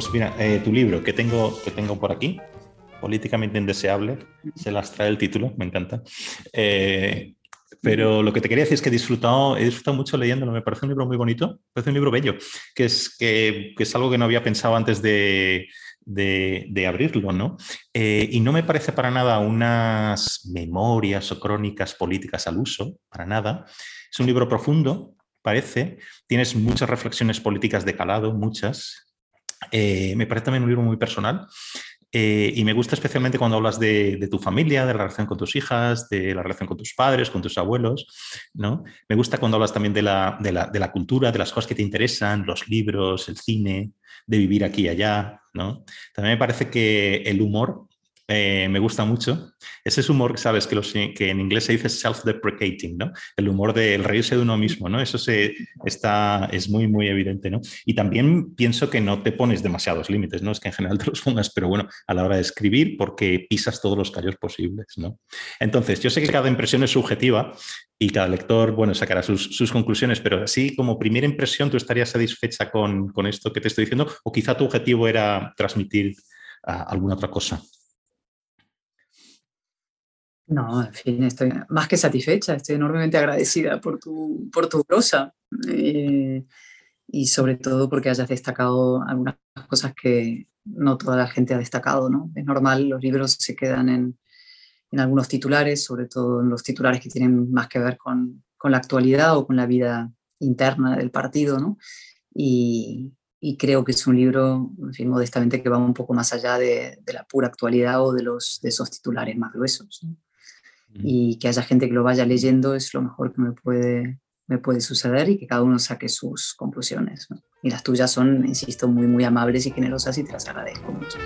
pues mira, eh, tu libro que tengo, que tengo por aquí, Políticamente Indeseable, se las trae el título, me encanta. Eh, pero lo que te quería decir es que he disfrutado, he disfrutado mucho leyéndolo. Me parece un libro muy bonito, me parece un libro bello, que es, que, es algo que no había pensado antes de, de, abrirlo, ¿no? Eh, y no me parece para nada unas memorias o crónicas políticas al uso, para nada. Es un libro profundo, parece. Tienes muchas reflexiones políticas de calado, muchas. Eh, me parece también un libro muy personal. Eh, y me gusta especialmente cuando hablas de, tu familia, de la relación con tus hijas, de la relación con tus padres, con tus abuelos, ¿no? Me gusta cuando hablas también de la, de la, cultura, de las cosas que te interesan, los libros, el cine, de vivir aquí y allá, ¿no? También me parece que el humor eh, me gusta mucho. Ese es humor, sabes, que, que en inglés se dice self-deprecating, ¿no? El humor del reírse de uno mismo, ¿no? Eso se, está, es muy, muy evidente, ¿no? Y también pienso que no te pones demasiados límites, ¿no? Es que en general te los pongas, pero bueno, a la hora de escribir, porque pisas todos los callos posibles, ¿no? Entonces, yo sé que cada impresión es subjetiva y cada lector, bueno, sacará sus, conclusiones, pero así como primera impresión, ¿tú estarías satisfecha con, con, esto que te estoy diciendo? ¿O quizá tu objetivo era transmitir ah, alguna otra cosa? No, en fin, estoy más que satisfecha, estoy enormemente agradecida por tu, por tu prosa eh, y sobre todo porque hayas destacado algunas cosas que no toda la gente ha destacado, ¿no? Es normal, los libros se quedan en, en algunos titulares, sobre todo en los titulares que tienen más que ver con, con la actualidad o con la vida interna del partido, ¿no? Y, y creo que es un libro, en fin, modestamente, que va un poco más allá de, de la pura actualidad o de, los, de esos titulares más gruesos. ¿no? Y que haya gente que lo vaya leyendo es lo mejor que me puede, me puede suceder y que cada uno saque sus conclusiones. Y las tuyas son, insisto, muy, muy amables y generosas y te las agradezco mucho.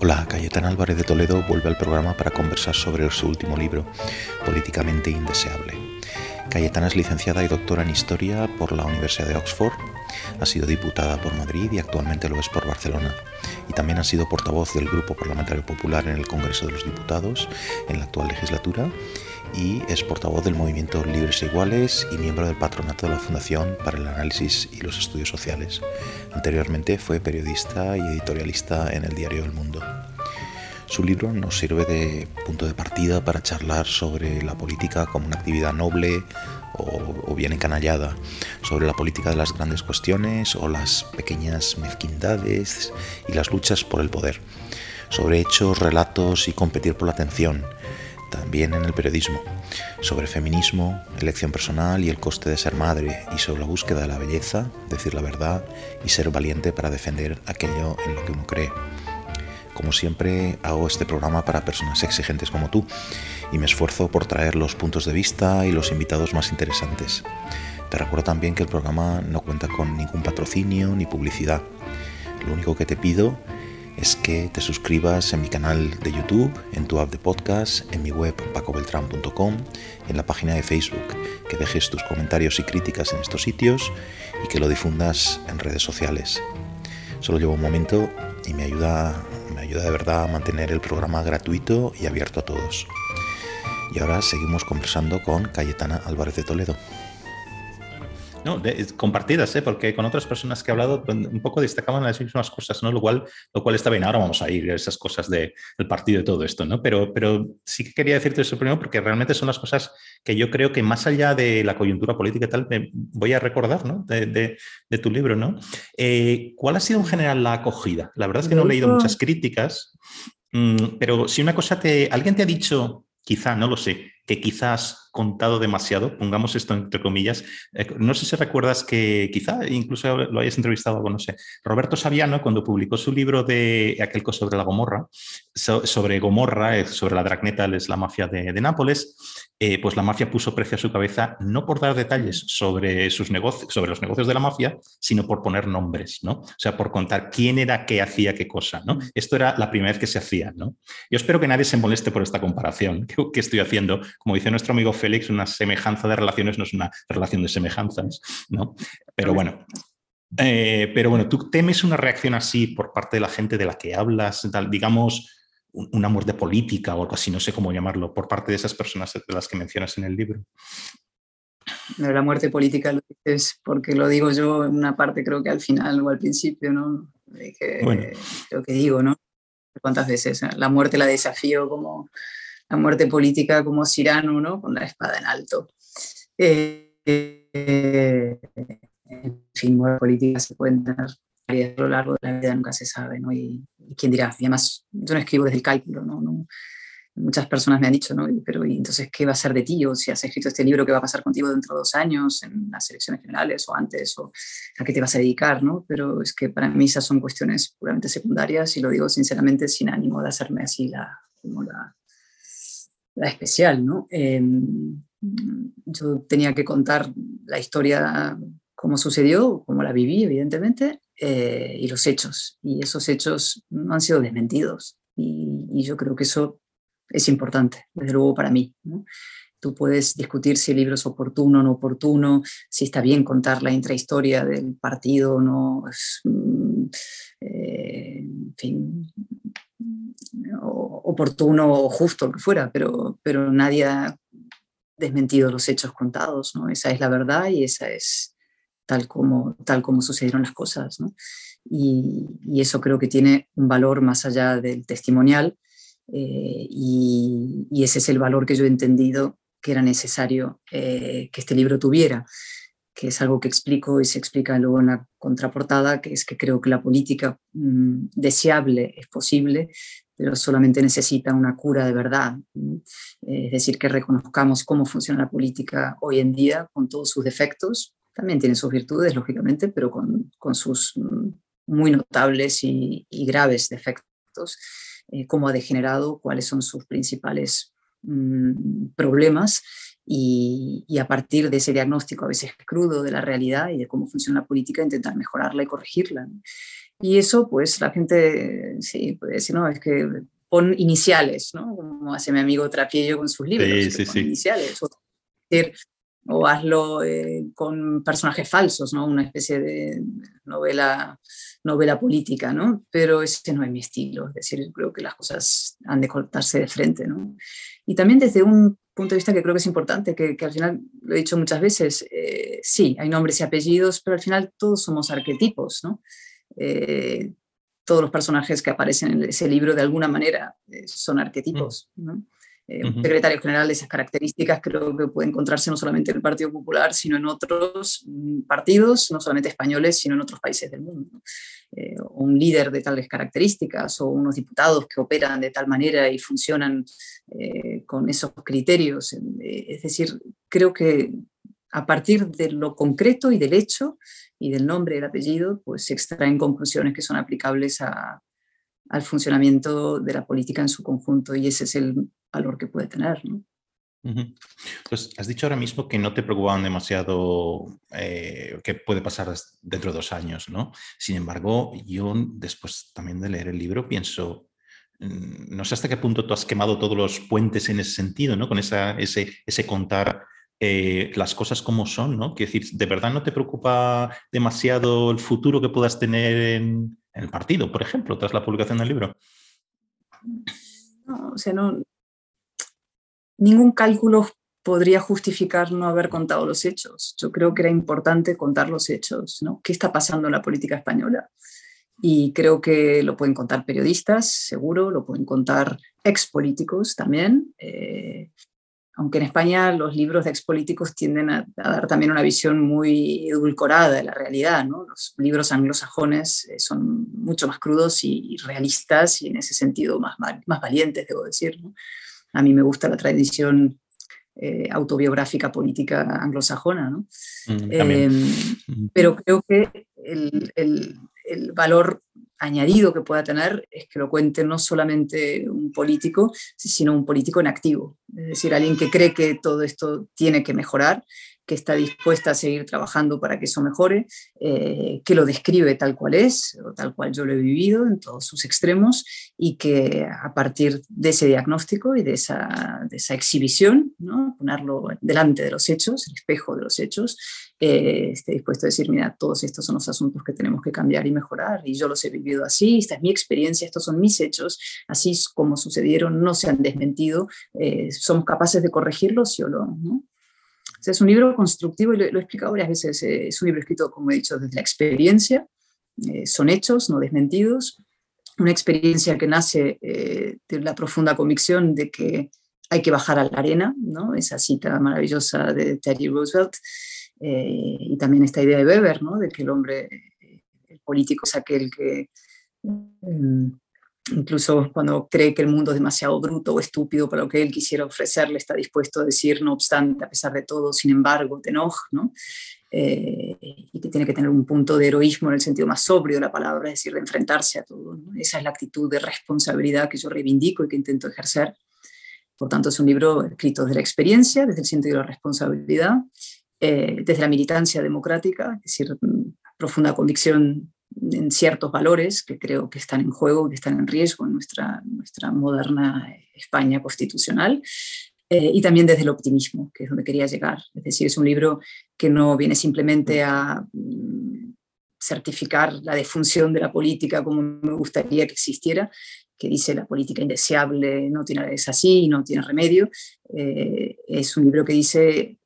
Hola, Cayetana Álvarez de Toledo vuelve al programa para conversar sobre su último libro, Políticamente Indeseable. Cayetana es licenciada y doctora en Historia por la Universidad de Oxford, ha sido diputada por Madrid y actualmente lo es por Barcelona y también ha sido portavoz del Grupo Parlamentario Popular en el Congreso de los Diputados en la actual legislatura y es portavoz del movimiento Libres e Iguales y miembro del patronato de la Fundación para el Análisis y los Estudios Sociales. Anteriormente fue periodista y editorialista en el diario El Mundo. Su libro nos sirve de punto de partida para charlar sobre la política como una actividad noble, o, bien encanallada sobre la política de las grandes cuestiones o las pequeñas mezquindades y las luchas por el poder, sobre hechos, relatos y competir por la atención, también en el periodismo, sobre feminismo, elección personal y el coste de ser madre, y sobre la búsqueda de la belleza, decir la verdad y ser valiente para defender aquello en lo que uno cree. Como siempre, hago este programa para personas exigentes como tú y me esfuerzo por traer los puntos de vista y los invitados más interesantes. Te recuerdo también que el programa no cuenta con ningún patrocinio ni publicidad. Lo único que te pido es que te suscribas en mi canal de YouTube, en tu app de podcast, en mi web pacobeltran.com, en la página de Facebook, que dejes tus comentarios y críticas en estos sitios y que lo difundas en redes sociales. Solo llevo un momento y me ayuda ayuda de verdad a mantener el programa gratuito y abierto a todos. Y ahora seguimos conversando con Cayetana Álvarez de Toledo. No, compartidas, ¿eh? porque con otras personas que he hablado pues, un poco destacaban las mismas cosas, ¿no? Lo cual, lo cual está bien. Ahora vamos a ir a esas cosas del partido y todo esto, ¿no? Pero, pero sí que quería decirte eso primero porque realmente son las cosas que yo creo que más allá de la coyuntura política y tal, me voy a recordar, ¿no? De, tu libro, ¿no? Eh, ¿Cuál ha sido en general la acogida? La verdad es que no he leído muchas críticas, mm, pero si una cosa te... ¿Alguien te ha dicho, quizá, no lo sé, que quizás contado demasiado, pongamos esto entre comillas. Eh, no sé si recuerdas que quizá incluso lo hayas entrevistado algo, no sé. Roberto Saviano, cuando publicó su libro de aquel sobre la Gomorra, sobre Gomorra, eh, sobre la Dragnetal, es la mafia de, de Nápoles, eh, pues la mafia puso precio a su cabeza no por dar detalles sobre, sus negocios, sobre los negocios de la mafia, sino por poner nombres, ¿no? O sea, por contar quién era qué hacía qué cosa, ¿no? Esto era la primera vez que se hacía, ¿no? Yo espero que nadie se moleste por esta comparación que, que estoy haciendo. Como dice nuestro amigo Félix, una semejanza de relaciones no es una relación de semejanzas, ¿no? Pero bueno, eh, pero bueno, ¿tú temes una reacción así por parte de la gente de la que hablas, digamos, una muerte política o algo así, no sé cómo llamarlo, por parte de esas personas de las que mencionas en el libro. la muerte política lo dices porque lo digo yo en una parte, creo que al final o al principio, ¿no? Lo que digo, ¿no? ¿Cuántas veces? La muerte la desafío como la muerte política como Cirano, ¿no? Con la espada en alto. Eh, en fin, muerte política se tener a lo largo de la vida, nunca se sabe, ¿no? Y, quién dirá, y además yo no escribo desde el cálculo, ¿no? no muchas personas me han dicho, ¿no? Pero ¿y entonces qué va a ser de ti? O si has escrito este libro, ¿qué va a pasar contigo dentro de dos años, en las elecciones generales o antes? ¿O a qué te vas a dedicar? ¿no? Pero es que para mí esas son cuestiones puramente secundarias y lo digo sinceramente sin ánimo de hacerme así la, como la especial, ¿no? Em, yo tenía que contar la historia como sucedió, como la viví, evidentemente, eh, y los hechos. Y esos hechos no han sido desmentidos. Y, yo creo que eso es importante, desde luego para mí. Tú puedes discutir si el libro es oportuno o no oportuno, si está bien contar la intrahistoria del partido o no, mm, eh, en fin, oportuno o justo, lo que fuera, pero, pero nadie ha desmentido los hechos contados, ¿no? Esa es la verdad y esa es tal como, tal como sucedieron las cosas, y, y, eso creo que tiene un valor más allá del testimonial, eh, y, ese es el valor que yo he entendido que era necesario eh, que este libro tuviera, que es algo que explico y se explica luego en la contraportada, que es que creo que la política mm, deseable es posible, pero solamente necesita una cura de verdad. Es decir, que reconozcamos cómo funciona la política hoy en día con todos sus defectos. También tiene sus virtudes, lógicamente, pero con, con sus mm, muy notables y, y graves defectos eh, cómo ha degenerado, cuáles son sus principales mm, problemas y, a partir de ese diagnóstico a veces crudo de la realidad y de cómo funciona la política, intentar mejorarla y corregirla. Y eso, pues la gente, sí, puede decir, no, es que pon iniciales, ¿no? Como hace mi amigo Trapiello con sus libros, sí, sí, sí. iniciales. O, o hazlo eh, con personajes falsos, ¿no? Una especie de novela novela política, ¿no? Pero ese no es mi estilo, es decir, creo que las cosas han de cortarse de frente, ¿no? Y también desde un punto de vista que creo que es importante, que, al final lo he dicho muchas veces, eh, sí, hay nombres y apellidos, pero al final todos somos arquetipos, ¿no? Eh, todos los personajes que aparecen en ese libro de alguna manera eh, son arquetipos, ¿no? Eh, un secretario general de esas características creo que puede encontrarse no solamente en el Partido Popular, sino en otros mm, partidos, no solamente españoles, sino en otros países del mundo. Eh, un líder de tales características o unos diputados que operan de tal manera y funcionan eh, con esos criterios. es decir, creo que a partir de lo concreto y del hecho y del nombre y del apellido, pues se extraen conclusiones que son aplicables a, al funcionamiento de la política en su conjunto y ese es el valor que puede tener. Pues has dicho ahora mismo que no te preocupaban demasiado eh, qué puede pasar dentro de dos años, ¿no? Sin embargo, yo después también de leer el libro pienso, mm, no sé hasta qué punto tú has quemado todos los puentes en ese sentido, ¿no? Con esa, ese, ese contar eh, las cosas como son, ¿no? Quiero decir, ¿de verdad no te preocupa demasiado el futuro que puedas tener en, en el partido, por ejemplo, tras la publicación del libro? No, o sea, no, ningún cálculo podría justificar no haber contado los hechos. Yo creo que era importante contar los hechos, ¿no? ¿Qué está pasando en la política española? Y creo que lo pueden contar periodistas, seguro, lo pueden contar expolíticos también. Eh, aunque en España los libros de expolíticos tienden a, dar también una visión muy edulcorada de la realidad. ¿no? Los libros anglosajones eh, son mucho más crudos y, realistas y en ese sentido más, más valientes, debo decir. ¿no? A mí me gusta la tradición eh, autobiográfica política anglosajona, ¿no? Mm, em, pero creo que el, el, valor añadido que pueda tener es que lo cuente no solamente un político, sino un político en activo, es decir, alguien que cree que todo esto tiene que mejorar que está dispuesta a seguir trabajando para que eso mejore, eh, que lo describe tal cual es, o tal cual yo lo he vivido en todos sus extremos, y que a partir de ese diagnóstico y de esa, de esa exhibición, ¿no? ponerlo delante de los hechos, el espejo de los hechos, eh, esté dispuesto a decir, mira, todos estos son los asuntos que tenemos que cambiar y mejorar, y yo los he vivido así, esta es mi experiencia, estos son mis hechos, así como sucedieron, no se han desmentido, eh, somos capaces de corregirlos, sí o no. Es un libro constructivo y lo, he explicado varias veces. Eh, es un libro escrito, como he dicho, desde la experiencia. Eh, son hechos, no desmentidos. Una experiencia que nace de la profunda convicción de que hay que bajar a la arena, ¿no? esa cita maravillosa de Teddy Roosevelt. y también esta idea de Weber, ¿no? de que el hombre, el político es aquel que incluso cuando cree que el mundo es demasiado bruto o estúpido para lo que él quisiera ofrecerle, está dispuesto a decir, no obstante, a pesar de todo, sin embargo, te enoja, ¿no? Eh, y que tiene que tener un punto de heroísmo en el sentido más sobrio de la palabra, es decir, de enfrentarse a todo. Esa es la actitud de responsabilidad que yo reivindico y que intento ejercer. Por tanto, es un libro escrito desde la experiencia, desde el sentido de la responsabilidad, eh, desde la militancia democrática, es decir, profunda convicción en ciertos valores que creo que están en juego, que están en riesgo en nuestra, nuestra moderna España constitucional, eh, y también desde el optimismo, que es donde quería llegar. Es decir, es un libro que no viene simplemente a mm, certificar la defunción de la política como me gustaría que existiera, que dice la política indeseable no tiene, es así, no tiene remedio. Eh, es un libro que dice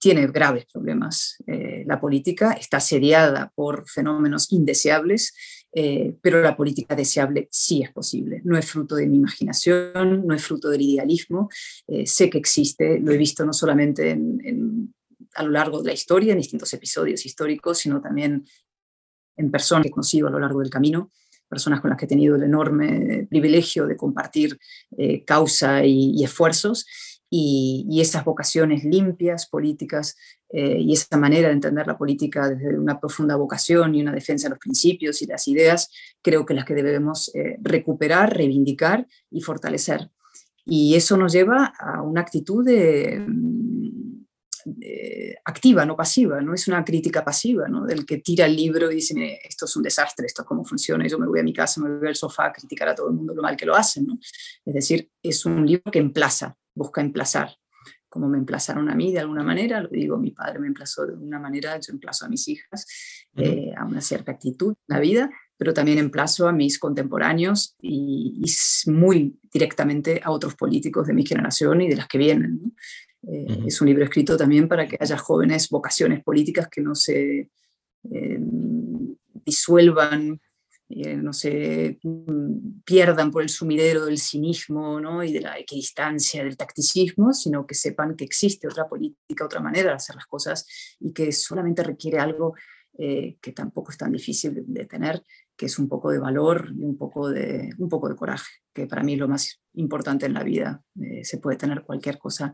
tiene graves problemas. Eh, la política está asediada por fenómenos indeseables, eh, pero la política deseable sí es posible. No es fruto de mi imaginación, no es fruto del idealismo. Eh, sé que existe, lo he visto no solamente a lo largo de la historia, en distintos episodios históricos, sino también en personas que he conocido a lo largo del camino personas con las que he tenido el enorme privilegio de compartir causa y esfuerzos y, esas vocaciones limpias, políticas, eh, y esa manera de entender la política desde una profunda vocación y una defensa de los principios y las ideas, creo que las que debemos eh, recuperar, reivindicar y fortalecer. Y eso nos lleva a una actitud activa, no pasiva, no es una crítica pasiva, ¿no? del que tira el libro y dice, esto es un desastre, esto es cómo funciona, yo me voy a mi casa, me voy al sofá a criticar a todo el mundo lo mal que lo hacen. ¿no? Es decir, es un libro que emplaza, busca emplazar, como me emplazaron a mí de alguna manera, lo digo, mi padre me emplazó de una manera, yo emplazo a mis hijas eh, a una cierta actitud en la vida, pero también emplazo a mis contemporáneos y, muy directamente a otros políticos de mi generación y de las que vienen. Eh, es un libro escrito también para que haya jóvenes vocaciones políticas que no se eh, disuelvan eh, no se mm, pierdan por el sumidero del cinismo ¿no? y de la equidistancia, del tacticismo, sino que sepan que existe otra política, otra manera de hacer las cosas y que solamente requiere algo eh, que tampoco es tan difícil de, tener, que es un poco de valor y un poco de, un poco de coraje, que para mí es lo más importante en la vida. Eh, se puede tener cualquier cosa,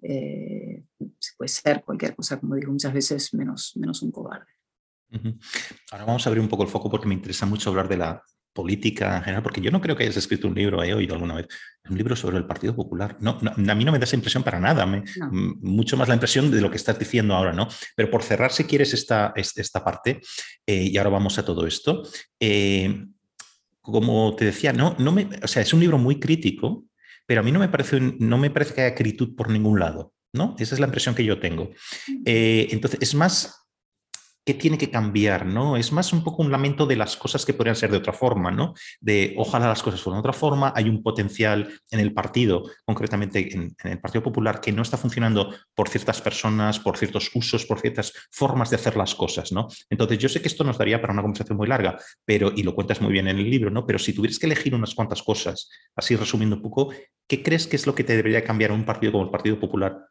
se puede ser cualquier cosa, como digo muchas veces, menos, menos un cobarde. Ahora vamos a abrir un poco el foco porque me interesa mucho hablar de la política en general, porque yo no creo que hayas escrito un libro, he oído alguna vez, un libro sobre el Partido Popular. No, a mí no me da esa impresión para nada, me, mucho más la impresión de lo que estás diciendo ahora, ¿no? Pero por cerrar, si quieres, esta, esta parte, eh, y ahora vamos a todo esto, eh, como te decía, no, no me, o sea, es un libro muy crítico, pero a mí no me parece, no me parece que haya acritud por ningún lado, ¿no? Esa es la impresión que yo tengo. Eh, entonces, es más qué tiene que cambiar, ¿no? Es más un poco un lamento de las cosas que podrían ser de otra forma, ¿no? De ojalá las cosas fueran de otra forma, hay un potencial en el partido, concretamente en, el Partido Popular, que no está funcionando por ciertas personas, por ciertos usos, por ciertas formas de hacer las cosas, ¿no? Entonces, yo sé que esto nos daría para una conversación muy larga, pero, y lo cuentas muy bien en el libro, ¿no? Pero si tuvieras que elegir unas cuantas cosas, así resumiendo un poco, ¿qué crees que es lo que te debería cambiar un partido como el Partido Popular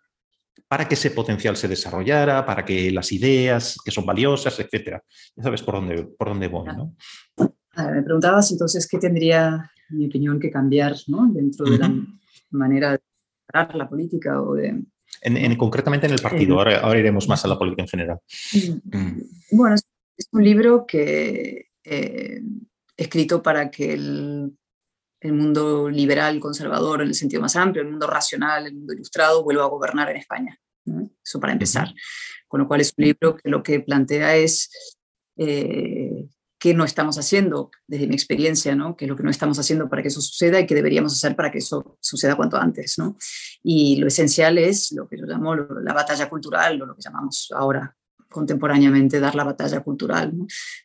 para que ese potencial se desarrollara, para que las ideas que son valiosas, etcétera. Ya sabes por dónde, por dónde voy, ¿no? me preguntabas entonces qué tendría, en mi opinión, que cambiar ¿no? dentro de la manera de parar la política o de... En, concretamente en el partido, ahora, iremos más a la política en general. Mm. Mm. Bueno, es, un libro que eh, escrito para que el el mundo liberal, conservador en el sentido más amplio, el mundo racional, el mundo ilustrado, vuelva a gobernar en España. Eso para empezar. Con lo cual es un libro que lo que plantea es eh, qué no estamos haciendo, desde mi experiencia, ¿no? qué es lo que no estamos haciendo para que eso suceda y qué deberíamos hacer para que eso suceda cuanto antes. ¿no? Y lo esencial es lo que yo llamo la batalla cultural, o lo que llamamos ahora contemporáneamente dar la batalla cultural.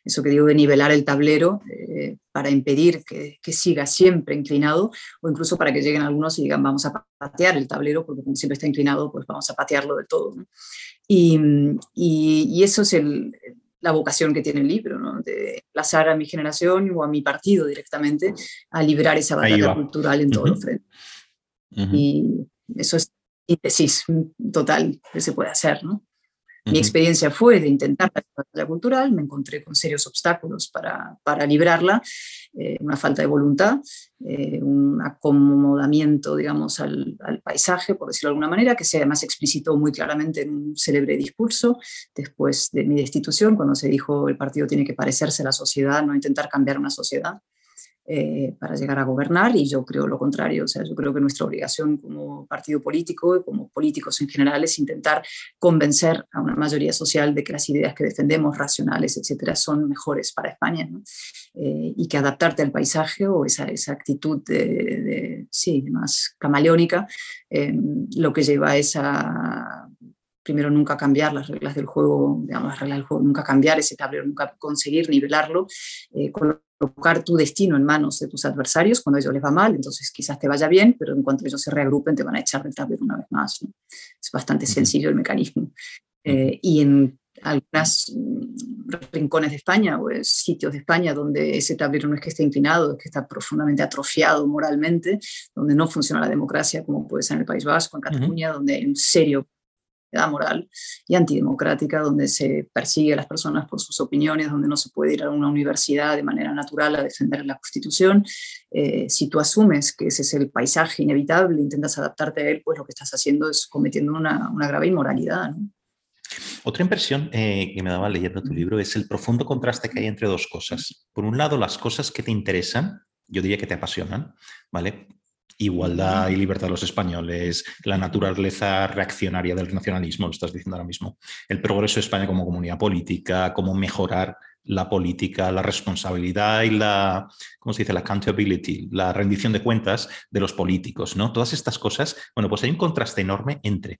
Eso que digo de nivelar el tablero eh, para impedir que, siga siempre inclinado o incluso para que lleguen algunos y digan vamos a patear el tablero porque como siempre está inclinado pues vamos a patearlo de todo. Y, y, eso es el, la vocación que tiene el libro, ¿no? de plazar a mi generación o a mi partido directamente a liberar esa batalla cultural en todos los frentes. Y eso es síntesis total que se puede hacer. ¿no? Mi experiencia fue de intentar la batalla cultural, me encontré con serios obstáculos para, para librarla, eh, una falta de voluntad, eh, un acomodamiento, digamos, al, al, paisaje, por decirlo de alguna manera, que se además explicitó muy claramente en un célebre discurso después de mi destitución, cuando se dijo el partido tiene que parecerse a la sociedad, no intentar cambiar una sociedad. Eh, para llegar a gobernar y yo creo lo contrario. O sea, yo creo que nuestra obligación como partido político y como políticos en general es intentar convencer a una mayoría social de que las ideas que defendemos, racionales, etcétera, son mejores para España eh, y que adaptarte al paisaje o esa, esa actitud de, sí, más camaleónica eh, lo que lleva a esa primero nunca cambiar las reglas del juego, digamos, las reglas del juego, nunca cambiar ese tablero, nunca conseguir nivelarlo, eh, colocar tu destino en manos de tus adversarios cuando a ellos les va mal, entonces quizás te vaya bien, pero en cuanto ellos se reagrupen te van a echar del tablero una vez más. Es bastante sencillo el mecanismo. Eh, y en algunos mm, rincones de España o sitios de España donde ese tablero no es que esté inclinado, es que está profundamente atrofiado moralmente, donde no funciona la democracia como puede ser en el País Vasco, en Cataluña, donde hay un serio moral y antidemocrática, donde se persigue a las personas por sus opiniones, donde no se puede ir a una universidad de manera natural a defender la Constitución. Eh, si tú asumes que ese es el paisaje inevitable, intentas adaptarte a él, pues lo que estás haciendo es cometiendo una, una grave inmoralidad. Otra impresión eh, que me daba leyendo tu libro es el profundo contraste que hay entre dos cosas. Por un lado, las cosas que te interesan, yo diría que te apasionan, ¿vale? Igualdad y libertad de los españoles, la naturaleza reaccionaria del nacionalismo, lo estás diciendo ahora mismo, el progreso de España como comunidad política, cómo mejorar la política, la responsabilidad y la, ¿cómo se dice?, la accountability, la rendición de cuentas de los políticos, ¿no? Todas estas cosas, bueno, pues hay un contraste enorme entre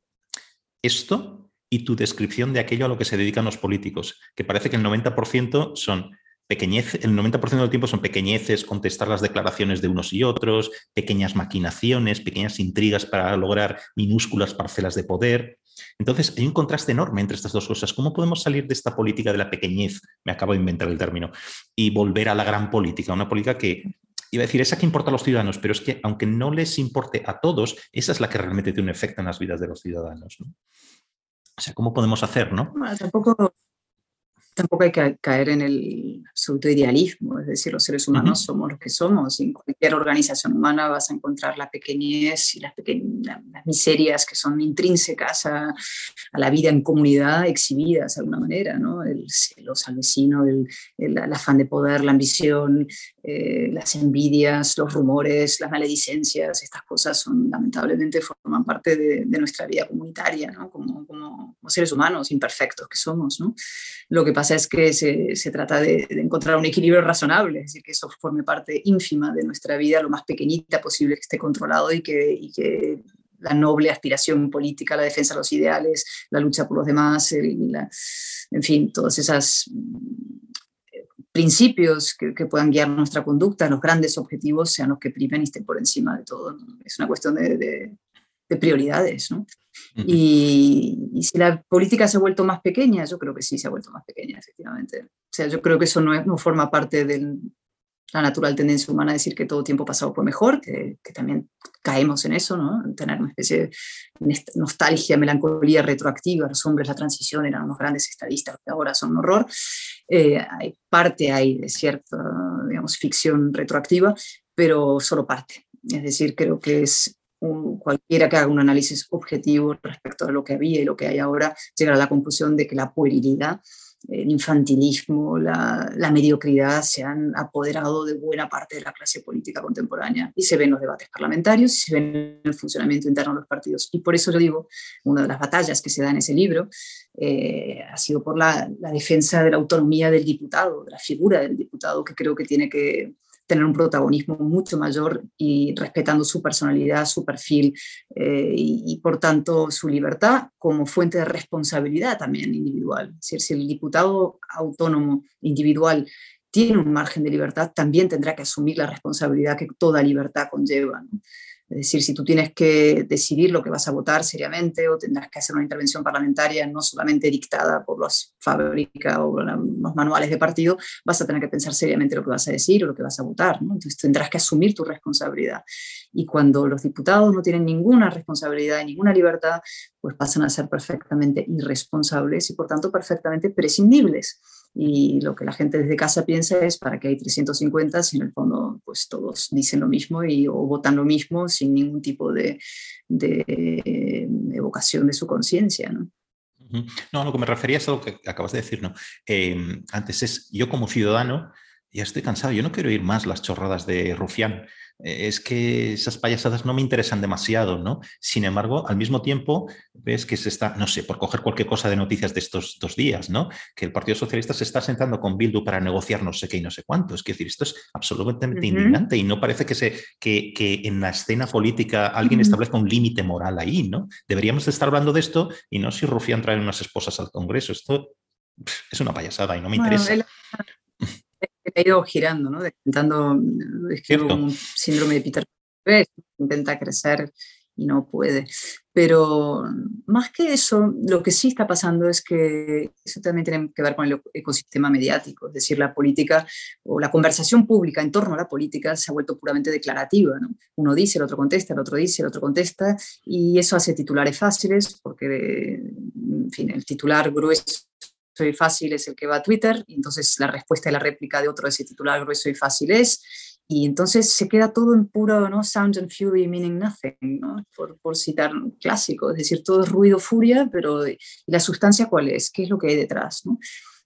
esto y tu descripción de aquello a lo que se dedican los políticos, que parece que el 90% son pequeñez, el 90% del tiempo son pequeñeces, contestar las declaraciones de unos y otros, pequeñas maquinaciones, pequeñas intrigas para lograr minúsculas parcelas de poder. Entonces, hay un contraste enorme entre estas dos cosas. ¿Cómo podemos salir de esta política de la pequeñez? Me acabo de inventar el término. Y volver a la gran política, una política que, iba a decir, esa que importa a los ciudadanos, pero es que aunque no les importe a todos, esa es la que realmente tiene un efecto en las vidas de los ciudadanos. O sea, ¿cómo podemos hacer, no? tampoco tampoco hay que caer en el absoluto idealismo, es decir, los seres humanos somos los que somos. En cualquier organización humana vas a encontrar la pequeñez y las, las miserias que son intrínsecas a, la vida en comunidad exhibidas de alguna manera, ¿no? El celos al vecino, el, el, afán de poder, la ambición, eh, las envidias, los rumores, las maledicencias, estas cosas son lamentablemente forman parte de, nuestra vida comunitaria, ¿no? como, como, seres humanos imperfectos que somos. ¿no? Lo que pasa es que se, se trata de, encontrar un equilibrio razonable, es decir, que eso forme parte ínfima de nuestra vida, lo más pequeñita posible que esté controlado y que, y que la noble aspiración política, la defensa de los ideales, la lucha por los demás, en fin, todas esas principios que, puedan guiar nuestra conducta, los grandes objetivos sean los que primen y estén por encima de todo. Es una cuestión de, prioridades. ¿no? y, si la política se ha vuelto más pequeña, yo creo que sí se ha vuelto más pequeña, efectivamente. O sea, yo creo que eso no, no forma parte del, la natural tendencia humana a decir que todo tiempo pasado fue mejor, que, también caemos en eso, ¿no? En tener una especie de nostalgia, melancolía retroactiva. Los hombres, la transición eran unos grandes estadistas que ahora son un horror. Eh, hay parte hay de cierta, digamos, ficción retroactiva, pero solo parte. Es decir, creo que es cualquiera que haga un análisis objetivo respecto a lo que había y lo que hay ahora, llegará a la conclusión de que la puerilidad el infantilismo, la, mediocridad se han apoderado de buena parte de la clase política contemporánea y se ven los debates parlamentarios y se ven en el funcionamiento interno de los partidos. Y por eso yo digo, una de las batallas que se da en ese libro eh, ha sido por la, defensa de la autonomía del diputado, de la figura del diputado, que creo que tiene que tener un protagonismo mucho mayor y respetando su personalidad, su perfil eh, y, por tanto su libertad como fuente de responsabilidad también individual. Es decir, si el diputado autónomo individual tiene un margen de libertad, también tendrá que asumir la responsabilidad que toda libertad conlleva. Es decir, si tú tienes que decidir lo que vas a votar seriamente o tendrás que hacer una intervención parlamentaria no solamente dictada por las fábricas o los manuales de partido, vas a tener que pensar seriamente lo que vas a decir o lo que vas a votar. Entonces tendrás que asumir tu responsabilidad. Y cuando los diputados no tienen ninguna responsabilidad y ninguna libertad, pues pasan a ser perfectamente irresponsables y por tanto perfectamente prescindibles y lo que la gente desde casa piensa es para que hay 350 si en el fondo pues todos dicen lo mismo y, o votan lo mismo sin ningún tipo de, de evocación de su conciencia. ¿no? No, lo que me refería es a lo que acabas de decir, ¿no? Em, antes es, yo como ciudadano, ya estoy cansado, yo no quiero oír más las chorradas de Rufián. Eh, es que esas payasadas no me interesan demasiado, ¿no? Sin embargo, al mismo tiempo, ves que se está, no sé, por coger cualquier cosa de noticias de estos dos días, ¿no? Que el Partido Socialista se está sentando con Bildu para negociar no sé qué y no sé cuánto. Es decir, esto es absolutamente indignante y no parece que, se, que, que en la escena política alguien establezca un límite moral ahí, ¿no? Deberíamos estar hablando de esto y no si Rufián trae unas esposas al Congreso. Esto es una payasada y no me interesa ha ido girando, ¿no? Intentando, es que un síndrome de Peter Pan, intenta crecer y no puede. Pero más que eso, lo que sí está pasando es que eso también tiene que ver con el ecosistema mediático, es decir, la política o la conversación pública en torno a la política se ha vuelto puramente declarativa. ¿no? Uno dice, el otro contesta, el otro dice, el otro contesta, y eso hace titulares fáciles, porque, en fin, el titular grueso y fácil es el que va a Twitter, entonces la respuesta y la réplica de otro de ese titular grueso y fácil es, y entonces se queda todo en puro ¿no? sound and fury meaning nothing, ¿no? por, por, citar clásico, es decir, todo es ruido, furia, pero ¿y la sustancia cuál es? ¿Qué es lo que hay detrás? ¿no?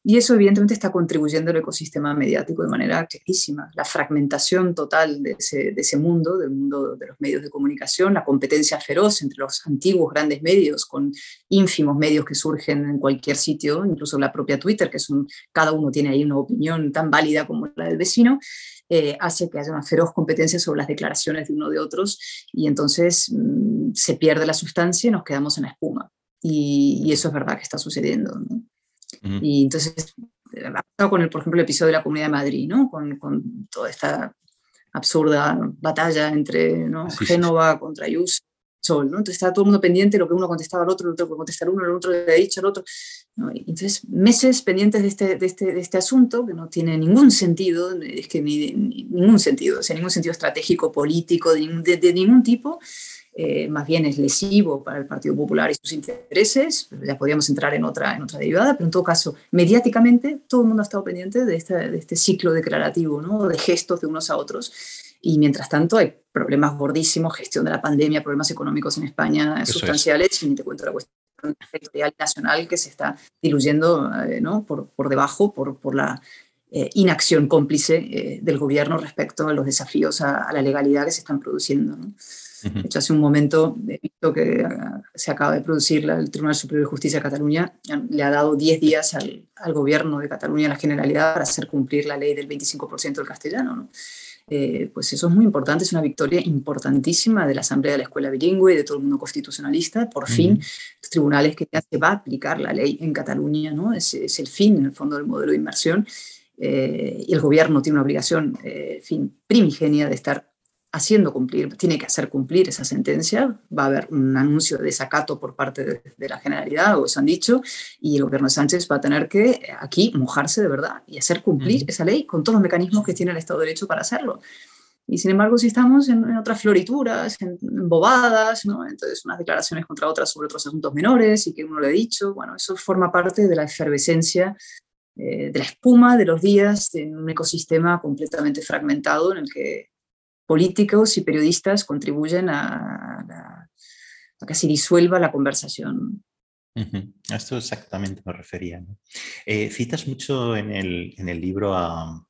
Y eso evidentemente está contribuyendo al ecosistema mediático de manera clarísima. La fragmentación total de ese, de ese, mundo, del mundo de los medios de comunicación, la competencia feroz entre los antiguos grandes medios con ínfimos medios que surgen en cualquier sitio, incluso la propia Twitter, que es un, cada uno tiene ahí una opinión tan válida como la del vecino, eh, hace que haya una feroz competencia sobre las declaraciones de uno de otros y entonces mmm, se pierde la sustancia y nos quedamos en la espuma. Y, eso es verdad que está sucediendo. Y entonces, ha pasado con, el, por ejemplo, el episodio de la Comunidad de Madrid, ¿no? Con, con toda esta absurda batalla entre ¿no? sí, Génova sí. contra Ayuso, Sol, ¿no? Entonces estaba todo el mundo pendiente, lo que uno contestaba al otro, el otro que contestaba al uno, el otro le ha dicho al otro. ¿no? Entonces, meses pendientes de este, de, este, de este asunto, que no tiene ningún sentido, es que ni, ni ningún sentido, o sea, ningún sentido estratégico, político, de, de ningún tipo, eh, más bien es lesivo para el Partido Popular y sus intereses, ya podríamos entrar en otra, en otra derivada, pero en todo caso, mediáticamente todo el mundo ha estado pendiente de, esta, de este ciclo declarativo, ¿no? de gestos de unos a otros, y mientras tanto hay problemas gordísimos, gestión de la pandemia, problemas económicos en España Eso sustanciales, es. y ni te cuento la cuestión sectorial nacional que se está diluyendo eh, ¿no? por, por debajo por, por la eh, inacción cómplice eh, del gobierno respecto a los desafíos a, a, la legalidad que se están produciendo. ¿no? De hecho, hace un momento he visto que ah, se acaba de producir el Tribunal Superior de Justicia de Cataluña, le ha dado 10 días al, al, gobierno de Cataluña, a la Generalidad, para hacer cumplir la ley del 25% del castellano. ¿no? Eh, pues eso es muy importante, es una victoria importantísima de la Asamblea de la Escuela Bilingüe y de todo el mundo constitucionalista. Por uh -huh. fin, los tribunales que ya se va a aplicar la ley en Cataluña, ¿no? es, es el fin, en el fondo, del modelo de inmersión. Eh, y el gobierno tiene una obligación, eh, fin, primigenia de estar haciendo cumplir, tiene que hacer cumplir esa sentencia, va a haber un anuncio de desacato por parte de, de, la Generalidad, o eso han dicho, y el gobierno de Sánchez va a tener que eh, aquí mojarse de verdad y hacer cumplir uh -huh. esa ley con todos los mecanismos que tiene el Estado de Derecho para hacerlo. Y sin embargo, si estamos en, en otras florituras, en, en, bobadas, ¿no? entonces unas declaraciones contra otras sobre otros asuntos menores y que uno lo ha dicho, bueno, eso forma parte de la efervescencia eh, de la espuma de los días en un ecosistema completamente fragmentado en el que políticos y periodistas contribuyen a, a, a casi disuelva la conversación. Uh -huh. A esto exactamente me refería. ¿no? Eh, citas mucho en el, en el libro a,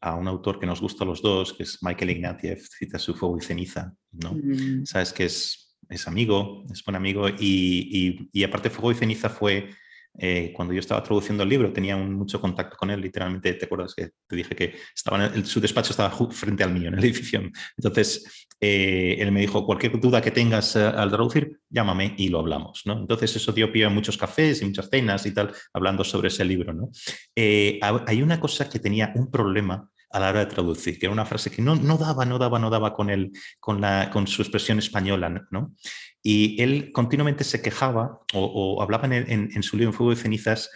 a, un autor que nos gusta a los dos, que es Michael Ignatieff, cita su Fuego y Ceniza. ¿no? Mm. Sabes que es, es amigo, es buen amigo, y, y, y aparte Fuego y Ceniza fue eh, cuando yo estaba traduciendo el libro, tenía mucho contacto con él, literalmente, ¿te acuerdas que te dije que estaba en su despacho estaba frente al mío, en el edificio? Entonces, eh, él me dijo, cualquier duda que tengas eh, al traducir, llámame y lo hablamos, ¿no? Entonces, eso dio pie a muchos cafés y muchas cenas y tal, hablando sobre ese libro, ¿no? hay una cosa que tenía un problema a la hora de traducir, que era una frase que no, no daba, no daba, no daba con, él, con, la, con su expresión española, ¿no? Y él continuamente se quejaba o, hablaba en, su libro En Fuego de Cenizas,